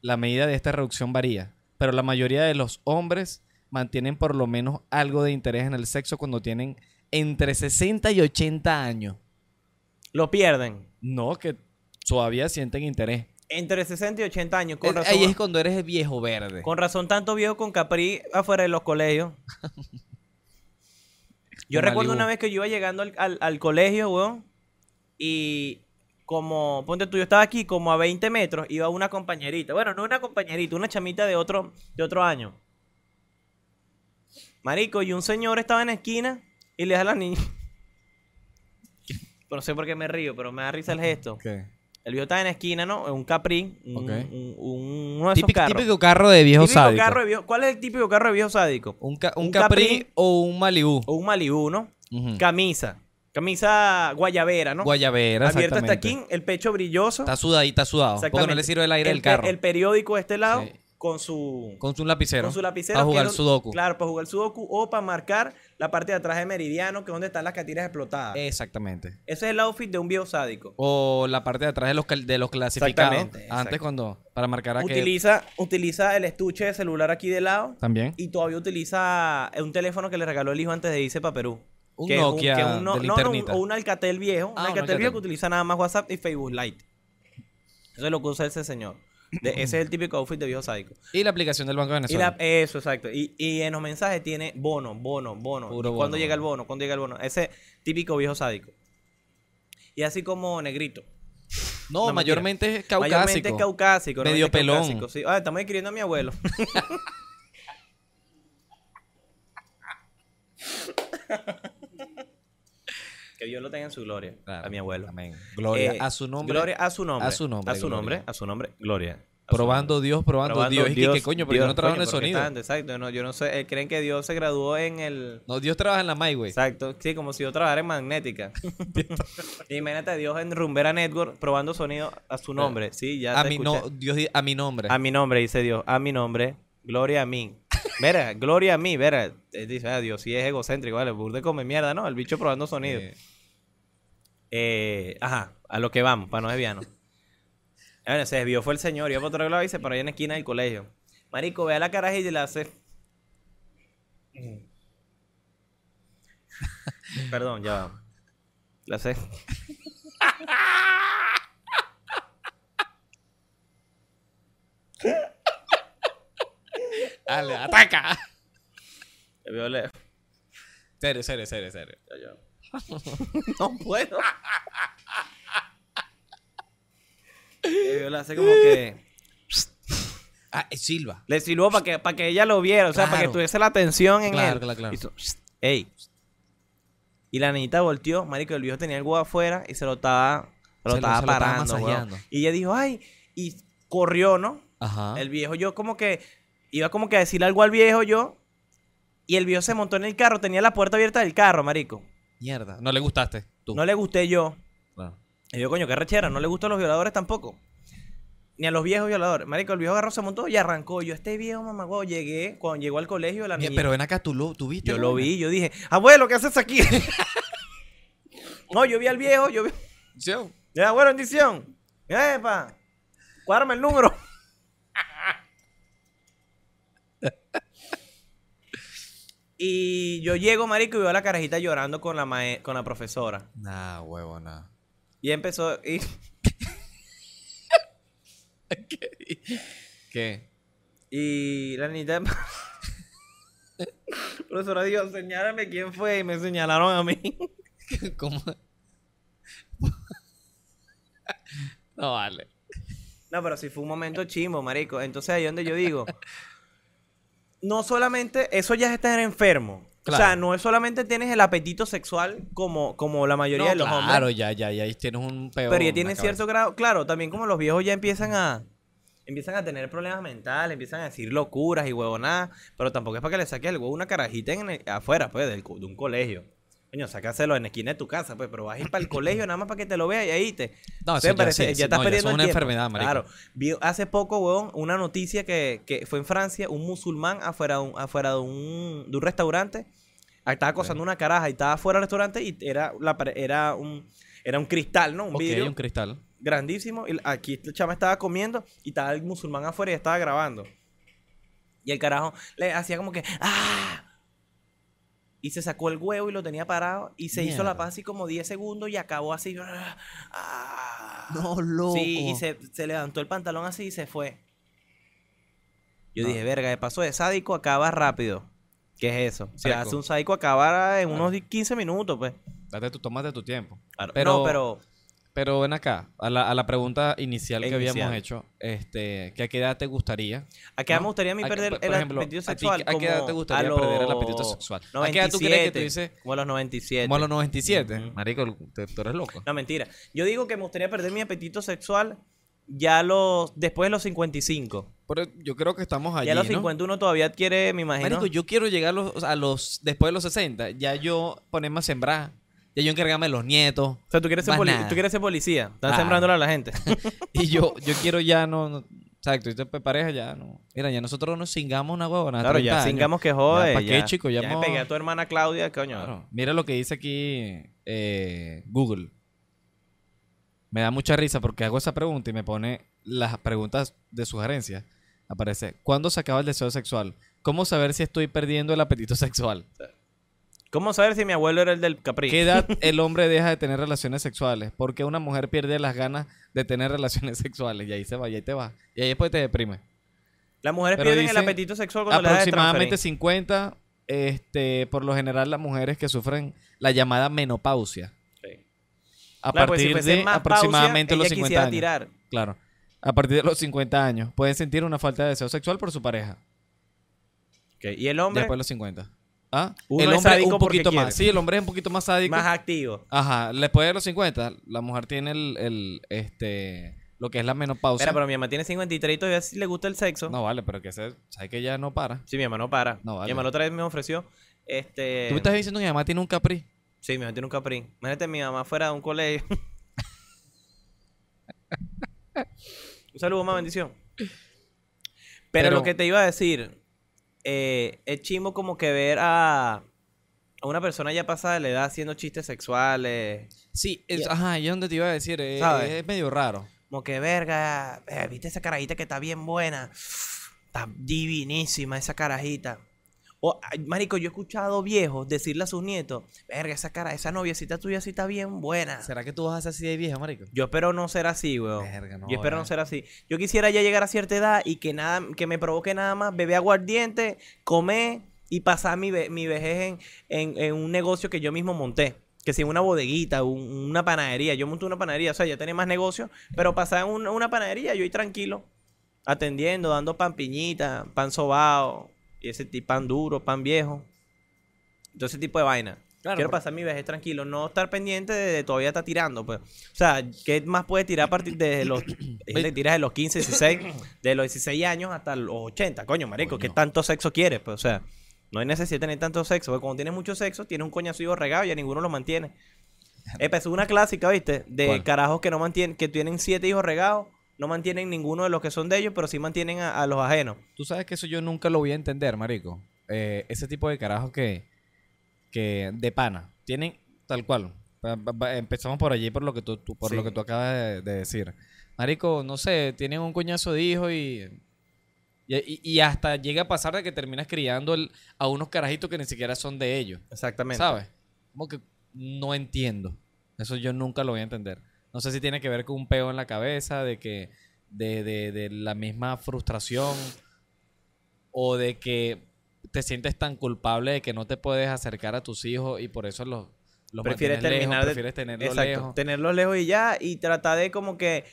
La medida de esta reducción varía, pero la mayoría de los hombres mantienen por lo menos algo de interés en el sexo cuando tienen entre 60 y 80 años. Lo pierden. No, que todavía sienten interés. Entre 60 y 80 años. Con razón, Ahí es cuando eres viejo verde. con razón tanto viejo con Capri afuera de los colegios. Yo recuerdo una vez que yo iba llegando al, al- al colegio, weón. Y como, ponte tú, yo estaba aquí como a 20 metros, iba una compañerita. Bueno, no una compañerita, una chamita de otro, de otro año. Marico, y un señor estaba en la esquina y le da a la niña. No sé por qué me río, pero me da risa el gesto. El viejo estaba en la esquina, ¿no? Un Capri, un, Ok. un- un- uno de esos Típico, carros. típico carro de viejo Típico sádico. carro de viejo- ¿Cuál es el típico carro de viejo sádico? Un, ca- un Capri, Capri o un Malibu. O un Malibu, ¿no? Camisa. Camisa guayabera, ¿no? Guayabera, Abierta hasta aquí, el pecho brilloso. Está sudadito, está sudado. Porque no le sirve el aire del carro. El periódico de este lado Sí. con su Con su lapicero. con su lapicero. Para jugar es sudoku. Claro, para jugar sudoku o para marcar la parte de atrás de meridiano, que es donde están las catiras explotadas. Exactamente. Ese es el outfit de un viejo sádico. O la parte de atrás de los, de los clasificados. Exactamente, Antes exacto. cuando... Para marcar a que... Utiliza, utiliza el estuche de celular aquí de lado. También. Y todavía utiliza un teléfono que le regaló el hijo antes de irse para Perú. Un Que Nokia que es un no- de no, no, un- o un Alcatel viejo. Ah, un un Alcatel viejo que utiliza nada más WhatsApp y Facebook Lite. Eso es lo que usa ese señor. De- ese es el típico outfit de viejo sádico. Y la aplicación del Banco de Y Venezuela. la- eso, exacto. Y, y en los mensajes tiene bono, bono, bono. Puro ¿Y ¿Cuándo bono, llega el bono. ¿Cuándo llega el bono? Ese típico viejo sádico. Y así como negrito. No, mayormente es caucásico. Mayormente es caucásico. Medio es pelón. caucásico, sí. Ah, estamos escribiendo a mi abuelo. que Dios lo tenga en su gloria. Claro. A mi abuelo. Amén. Gloria Eh, a su nombre. Gloria a su nombre. A su nombre, A su nombre. gloria. A su nombre. Gloria. A Probando nombre. Dios, probando, Probando Dios. Y que, ¿qué coño? Pero yo Dios, no trabajo en el sonido. tanto, exacto. No, yo no sé. eh, creen que Dios se graduó en el. No, Dios trabaja en la MAI, güey. Exacto, sí, como si yo trabajara en magnética. Imagínate a Dios en Rumbera Network probando sonido a su nombre. Sí, ya A te mi, no, Dios di- a mi nombre. A mi nombre, dice Dios. A mi nombre. Gloria a mí. Verá, gloria a mí, verá. Eh, Dice, ah, Dios sí es egocéntrico, vale. Burde come mierda, ¿no? El bicho probando sonido. Eh, Eh, ajá, a lo que vamos, para no desviarnos. Bueno, se desvió fue el señor, iba para otro lado y se paró ahí en la esquina del colegio. Marico, ve a la carajilla y le hace. Perdón, ya va. Le hace. Dale, ataca. Le vio le- Serio, serio, serio, serio. No puedo. Le vio, le hace como que. Ah, es Silva. Le silbó para que, para que ella lo viera, o sea, para que Claro. tuviese la atención en Claro, él. claro, claro. Hizo, ¡Ey! Y la niñita volteó, marico, el viejo tenía el huevo afuera y se lo estaba, se lo Se lo- estaba se lo estaba parando, weón. masajeando. Y ella dijo, ¡ay! Y corrió, ¿no? Ajá. El viejo yo como que, iba como que a decirle algo al viejo yo. Y el viejo se montó en el carro, tenía la puerta abierta del carro, marico. Mierda. No le gustaste. Tú. No le gusté yo. Claro. Y yo, coño, qué rechera, no le gustan los violadores tampoco. Ni a los viejos violadores. Marico, el viejo agarró, se montó y arrancó. Yo, este viejo mamagüey, llegué, cuando llegó al colegio, la niña. Pero ven acá, tú lo tú viste. yo lo vi, yo dije, abuelo, ¿qué haces aquí? no, yo vi al viejo, yo vi. Sí. Ya, abuelo, bendición. Epa, cuádrame el número. Y yo llego, marico, y veo a la carajita llorando con la, mae- con la profesora. Nah, huevo, nada. Y empezó, y ¿Qué? Y la niñita. Profesora dijo, señálame quién fue. Y me señalaron a mí. ¿Cómo? no vale. No, pero sí fue un momento chimbo, marico. Entonces ahí donde yo digo. No solamente, eso ya es estar enfermo. O sea, Claro. no es solamente tienes el apetito sexual como, como la mayoría No, de los claro, hombres. ya, ya, ya ahí tienes un peor. Pero ya tiene cierto grado. Claro, también como los viejos ya empiezan a. Empiezan a tener problemas mentales, empiezan a decir locuras y huevonadas. Pero tampoco es para que le saques el huevo una carajita en el- afuera, pues, del, de un colegio. Coño, sácaselo en la esquina de tu casa, pues, pero vas a ir para el colegio nada más para que te lo vea y ahí te. No, Entonces, eso me ya parece- sí, ya sí, estás no, ya perdiendo el una enfermedad, marico. Claro. Vi hace poco, huevón, una noticia que, que fue en Francia, un musulmán afuera, de un- afuera de, un, de un restaurante. Estaba acosando una caraja y estaba afuera del restaurante y era, la, era, un, era un cristal, ¿no? Un Ok, vidrio un cristal. grandísimo. Y aquí el chama estaba comiendo y estaba el musulmán afuera y estaba grabando. Y el carajo le hacía como que ¡Ah! Y se sacó el huevo y lo tenía parado y se hizo la paz así como 10 segundos y acabó así. ¡Ah! No, loco. Sí, y se, se levantó el pantalón así y se fue. Yo No. dije, verga, de paso de sádico acaba rápido. ¿Qué es eso? Si hace un sádico acaba en Claro. unos 15 minutos, pues. Date tu, tómate tu tiempo. Claro. Pero- no, pero Pero ven acá, a la, a la pregunta inicial que habíamos hecho, este, ¿que ¿a qué edad te gustaría? ¿a qué edad ¿no? me gustaría a mí ¿A qué- perder por el ejemplo, apetito a ti, sexual? ¿a qué edad te gustaría perder el apetito sexual? ¿A qué edad tú 97, crees que tú dices? Como a los 97. Como a los 97. Ujú. Marico, te- tú eres loco. No, mentira. Yo digo que me gustaría perder mi apetito sexual ya los después de los 55. Pero yo creo que estamos allí, ya a los ¿no? 51 todavía adquiere, me imagino. Marico, yo quiero llegar a los, a los- después de los 60, ya yo ponerme a sembrar, ya yo encargarme de los nietos, o sea, tú quieres ser, poli- tú quieres ser policía. Estás Ah. sembrándole a la gente. y yo, yo quiero ya no, no exacto, y te pareja ya no. Mira, ya nosotros nos cingamos una huevona. claro, 30 ya años. singamos que jode. ¿pa' qué, chico? Ya Ya, me pegué a tu hermana Claudia, coño. Claro. Mira lo que dice aquí eh, Google. Me da mucha risa porque hago esa pregunta y me pone las preguntas de sugerencia. Aparece, ¿cuándo se acaba el deseo sexual? ¿Cómo saber si estoy perdiendo el apetito sexual? ¿Cómo saber si mi abuelo era el del Capri? ¿Qué edad el hombre deja de tener relaciones sexuales? ¿Por qué una mujer pierde las ganas de tener relaciones sexuales? Y ahí se va, y ahí te va. Y ahí después te deprime. Las mujeres Pero pierden el apetito sexual cuando Aproximadamente transferir. 50, este, por lo general las mujeres que sufren la llamada menopausia. Sí. A Claro, pues, si partir de más aproximadamente pausia, los ella 50 quisiera años. tirar. Claro. A partir de los 50 años pueden sentir una falta de deseo sexual por su pareja. Y el hombre Después de los 50. ¿Ah? Uno el hombre un poquito quiere. más. Sí, el hombre es un poquito más sádico. más activo. Ajá. Después de los 50, la mujer tiene el, el, este, lo que es la menopausia. Mira, pero mi mamá tiene 53 y todavía sí le gusta el sexo. No vale, pero que se, sabe que ya no para. Sí, mi mamá no para. No, vale. Mi mamá la otra vez me ofreció. Este. Tú me estás diciendo que mi mamá tiene un capri. Sí, mi mamá tiene un capri. Imagínate mi mamá fuera de un colegio. un saludo, más bendición. Pero, Pero- lo que te iba a decir, eh, es chimo como que ver a, a una persona ya pasada de la edad haciendo chistes sexuales. Sí, es, ajá, yo donde te iba a decir, es, ¿Sabes? es medio raro. Como que verga, eh, viste esa carajita que está bien buena. Está divinísima esa carajita. O, ay, marico, yo he escuchado viejos decirle a sus nietos, verga, esa cara, esa noviecita tuya sí está bien buena. ¿Será que tú vas a ser así de vieja, marico? Yo espero no ser así, weón. Verga, no, yo espero no ser así. Yo quisiera ya llegar a cierta edad y que nada, que me provoque nada más beber aguardiente, comer y pasar mi, ve- mi vejez en, en- en un negocio que yo mismo monté. Que sea una bodeguita, un- una panadería. Yo monté una panadería, o sea, ya tenía más negocio, pero pasar en un- una panadería, yo ahí tranquilo, atendiendo, dando pan piñita, pan sobao, y ese tipo, pan duro, pan viejo. Todo ese tipo de vaina. Claro, Quiero pasar mi vejez tranquilo, no estar pendiente de, de todavía estar tirando, pues. O sea, ¿qué más puede tirar a partir de los... le tiras de los 15, 16, de los 16 años hasta los 80, coño, marico, ¿qué Coño. tanto sexo quieres? Pues, o sea, no hay necesidad de tener tanto sexo, porque cuando tienes mucho sexo, tienes un coñazo hijo regado y a ninguno lo mantiene. Es una clásica, ¿viste? De ¿Cuál? carajos que no mantienen, que tienen siete hijos regados, no mantienen ninguno de los que son de ellos, pero sí mantienen a, a los ajenos. Tú sabes que eso yo nunca lo voy a entender, marico. Eh, ese tipo de carajos que, que de pana tienen tal cual. Empezamos por allí por lo que tú, tú- por Sí. lo que tú acabas de, de decir. Marico, no sé, tienen un coñazo de hijos y Y, y- y hasta llega a pasar de que terminas criando el- a unos carajitos que ni siquiera son de ellos. Exactamente. ¿Sabes? Como que no entiendo. Eso yo nunca lo voy a entender. No sé si tiene que ver con un peo en la cabeza, de que. de, de- de la misma frustración. O de que te sientes tan culpable de que no te puedes acercar a tus hijos y por eso los, los prefieres lejos, terminar de- prefieres tenerlos Exacto. lejos. Tenerlos lejos y ya. Y tratar de como que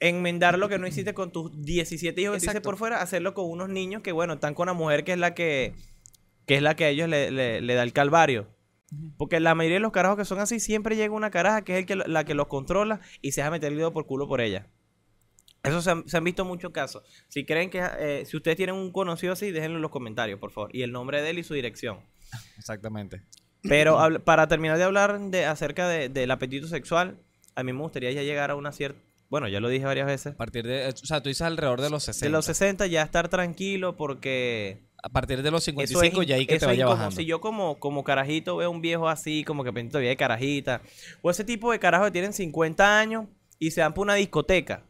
enmendar lo que no hiciste con tus 17 hijos que por fuera, hacerlo con unos niños que, bueno, están con una mujer que es la que, que es la que a ellos le, le- le da el calvario. Porque la mayoría de los carajos que son así, siempre llega una caraja que es el que, la que los controla y se deja meter el dedo por culo por ella. Eso se han, se han visto muchos casos. Si creen que, eh, si ustedes tienen un conocido así, déjenlo en los comentarios, por favor. Y el nombre de él y su dirección. Exactamente. Pero para terminar de hablar de, acerca de- del apetito sexual, a mí me gustaría ya llegar a una cierta... Bueno, ya lo dije varias veces. A partir de. O sea, tú dices alrededor de los 60. De los 60 ya estar tranquilo porque... A partir de los Eso 55 es, ya ahí que te eso es vaya como bajando. Si yo como, como carajito veo un viejo así, como que pendiente todavía de carajita, o ese tipo de carajos que tienen 50 años y se van por una discoteca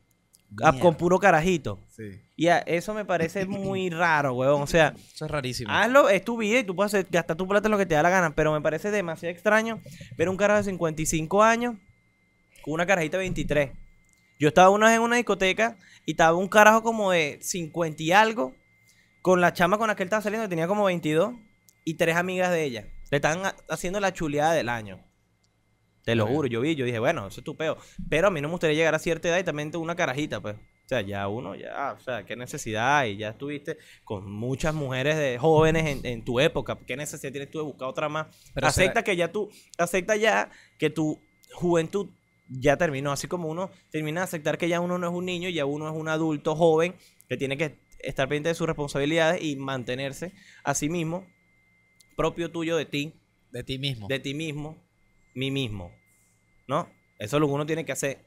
a- con puro carajito. Sí. Y a- eso me parece muy raro, weón. O sea, Eso es rarísimo. Hazlo, es tu vida y tú puedes hacer, gastar tu plata en lo que te da la gana, pero me parece demasiado extraño ver un carajo de 55 años con una carajita de 23. Yo estaba una vez en una discoteca y estaba un carajo como de 50 y algo con la chama con la que él estaba saliendo, que tenía como 22, y tres amigas de ella. Le ha- haciendo la chuleada del año. Te lo juro, yo vi, yo dije, bueno, eso es tu peo. Pero a mí no me gustaría llegar a cierta edad y también tengo una carajita, pues. O sea, ya uno, ya, o sea, qué necesidad. Y ya estuviste con muchas mujeres de jóvenes en, en tu época. ¿Qué necesidad tienes tú de buscar otra más? Pero acepta será- que ya tú, acepta ya que tu juventud ya terminó. Así como uno termina de aceptar que ya uno no es un niño, ya uno es un adulto joven que tiene que estar pendiente de sus responsabilidades y mantenerse a sí mismo, propio tuyo de ti, De ti mismo. de ti mismo, mí mismo. ¿No? Eso es lo que uno tiene que hacer.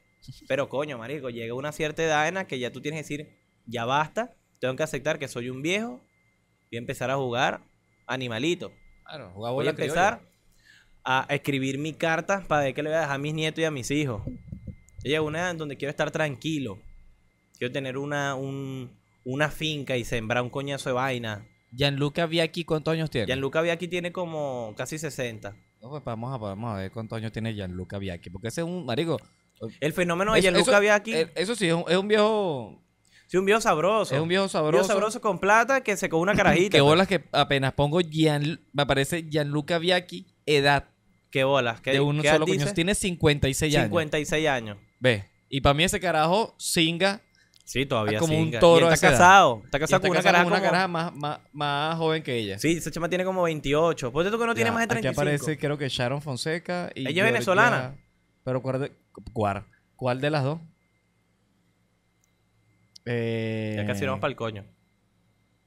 Pero coño, marico, llega una cierta edad en la que ya tú tienes que decir, ya basta, tengo que aceptar que soy un viejo y empezar a jugar animalito. Claro, jugar Voy a criolla. empezar a escribir mi carta para ver qué le voy a dejar a mis nietos y a mis hijos. Llega una edad en donde quiero estar tranquilo. Quiero tener una, un- una finca y sembrar un coñazo de vaina. Gianluca Viacchi, ¿cuántos años tiene? Gianluca aquí tiene como casi 60. No, pues vamos, a, vamos a ver cuántos años tiene Gianluca Viacchi. Porque ese es un marico. El fenómeno de Gianluca eso- aquí eh, Eso sí, es un, es un viejo. Sí, un viejo sabroso. Es un viejo Un sabroso. viejo sabroso con plata que se con una carajita. Pues. bolas que apenas pongo Gian, me aparece Gianluca Viacchi, edad Qué bolas. ¿Qué, de uno qué solo coño. Tiene 56 años. 56 años. Ve. Y para mí ese carajo singa. Sí, todavía como un. Y toro a está esa edad. casado. Está y casado está con una casado con una caraja más, más, más joven que ella. Sí, ese chama tiene como 28. Pues tú que no tiene más de Aquí 35. aparece, creo que Sharon Fonseca. Y ¿Ella es venezolana? Pero ¿cuál de, cuál, cuál de las dos? Eh, Ya casi vamos para el coño.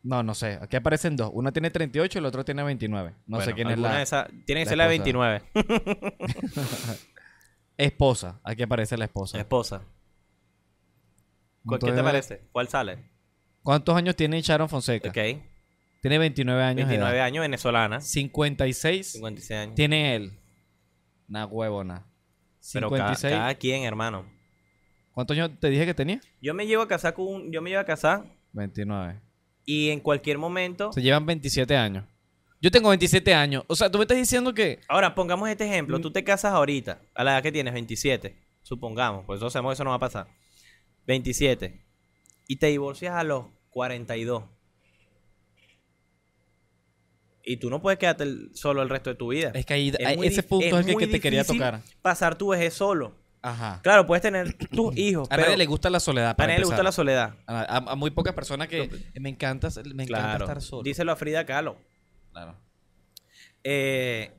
No, no sé. Aquí aparecen dos. Uno tiene 38 y el otro tiene 29. No sé quién es la de esas- Tiene que ser la de esposa. 29. esposa. Aquí aparece la esposa. Esposa. ¿Cuál- ¿Qué te parece? ¿Cuál sale? ¿Cuántos años tiene Sharon Fonseca? Ok. Tiene 29 años. de 29 edad. años, venezolana. 56 56 años. tiene él. Una huevona. Pero cada, 56. cada quien, hermano. ¿Cuántos años te dije que tenía? Yo me llevo a casar con un... Yo me llevo a casar 29. y en cualquier momento... Se llevan 27 años. Yo tengo 27 años. O sea, tú me estás diciendo que. Ahora, pongamos este Mm. ejemplo. Tú te casas ahorita, a la edad que tienes, 27. Supongamos, pues eso sabemos que eso no va a pasar. 27. Y te divorcias a los 42. Y tú no puedes quedarte solo el resto de tu vida. Es que ahí, Es ahí- muy ese punto es, el que, te quería tocar. Pasar tu vejez solo. Ajá. Claro, puedes tener tus hijos, A nadie le gusta la soledad. a nadie le gusta la soledad. A, a- a muy pocas personas que me encanta, me encanta estar solo. Díselo a Frida Kahlo. Claro. Eh,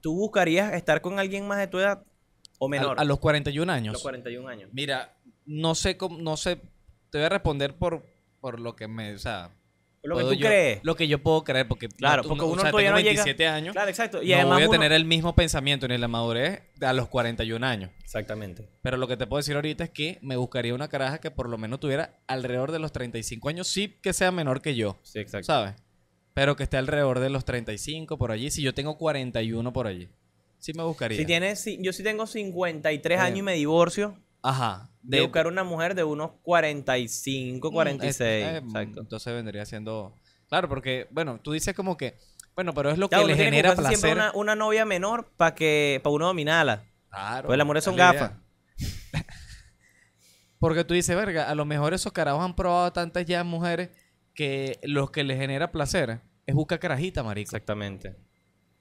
¿Tú buscarías estar con alguien más de tu edad o A, menor? a los 41 A años. los 41 años. Mira, no sé cómo, no sé, te voy a responder por, por lo que me, o sea, Lo que tú yo- crees. Lo que yo puedo creer, porque Claro, porque o uno sea, todavía tengo no llega- 27 años, Claro, exacto. Y no además voy a uno- tener el mismo pensamiento ni la madurez a los 41 años. Exactamente. Pero lo que te puedo decir ahorita es que me buscaría una caraja que por lo menos tuviera alrededor de los 35 años, sí que sea menor que yo, Sí, exacto. ¿sabes? Pero que esté alrededor de los 35 por allí, si yo tengo 41 por allí. Sí me buscaría. Si tienes, si- yo sí tengo 53 Eh. años y me divorcio, Ajá. de, buscar una mujer de unos 45, Mm, 46. eh, eh, exacto. Entonces vendría siendo. Claro, porque, bueno, tú dices como que. Bueno, pero es lo que le genera placer. siempre una, una novia menor para que para uno dominarla. Claro. Pues son esa es la gafas. Porque tú dices, verga, a lo mejor esos carajos han probado tantas ya mujeres que lo que les genera placer es buscar carajita, marico. Exactamente.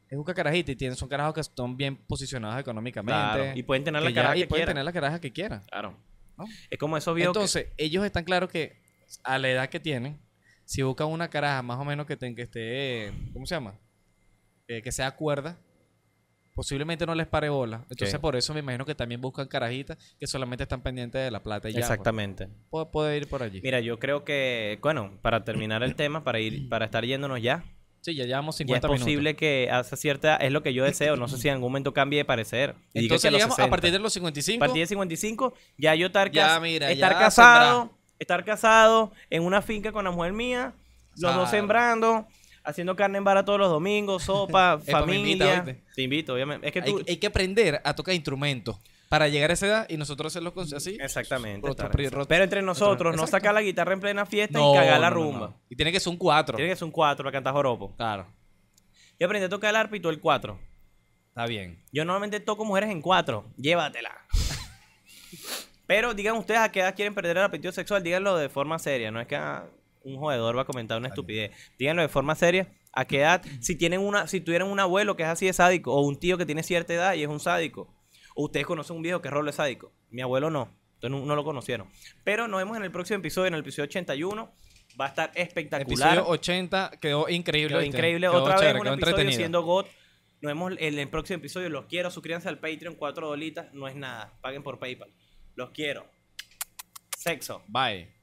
Es buscar carajita y tienen, son carajos que están bien posicionados económicamente. Claro. Y pueden tener la que ya- cara y que pueden quieran. tener la caraja que quieran. Claro. ¿no? Es como esos videos que- Entonces, ellos están claros que a la edad que tienen, si buscan una caraja más o menos que, ten- que esté, ¿cómo se llama? Eh, que sea cuerda, posiblemente no les pare bola. Entonces, por eso me imagino que también buscan carajitas que solamente están pendientes de la plata y ya. pues. Exactamente. Puede, puede ir por allí. Mira, yo creo que, bueno, para terminar el tema, para ir, para estar yéndonos ya, Sí, ya llevamos ya es 50 minutos. posible que esa cierta es lo que yo deseo. No sé si en algún momento cambie de parecer. Y Entonces, a los llegamos a 60. partir de los 55. A partir de 55, ya yo estar, Ya, cas- mira, estar ya casado, estar casado en una finca con la mujer mía, los dos Claro. sembrando, haciendo carne en vara todos los domingos, sopa, invita, familia. ¿oíste? Te invito, obviamente. Es que hay, tú... hay que aprender a tocar instrumentos para llegar a esa edad y nosotros hacerlo con- así. Exactamente. Pero entre nosotros, no sacar la guitarra en plena fiesta No, y cagar la no, rumba. no. Y tiene que ser un 4. Tiene que ser un 4 para cantar joropo. Claro. Yo aprendí a tocar el arpa y tú el 4. Está bien. Yo normalmente toco mujeres en 4. Llévatela. Pero digan ustedes a qué edad quieren perder el apetito sexual. Díganlo de forma seria. No es que ah, un jodedor va a comentar una estupidez. Díganlo de forma seria. ¿A qué edad? Si tienen una, si tuvieran un abuelo que es así de sádico, o un tío que tiene cierta edad y es un sádico, ustedes conocen un viejo que es rolo sádico. Mi abuelo no. Entonces no, no lo conocieron. Pero nos vemos en el próximo episodio, en el episodio 81. Va a estar espectacular. Episodio 80 quedó increíble. Quedó increíble. Quedó Otra chévere, vez un episodio siendo God. Nos vemos en el próximo episodio. Los quiero. Suscríbanse al Patreon. Cuatro dolitas. No es nada. Paguen por PayPal. Los quiero. Sexo. Bye.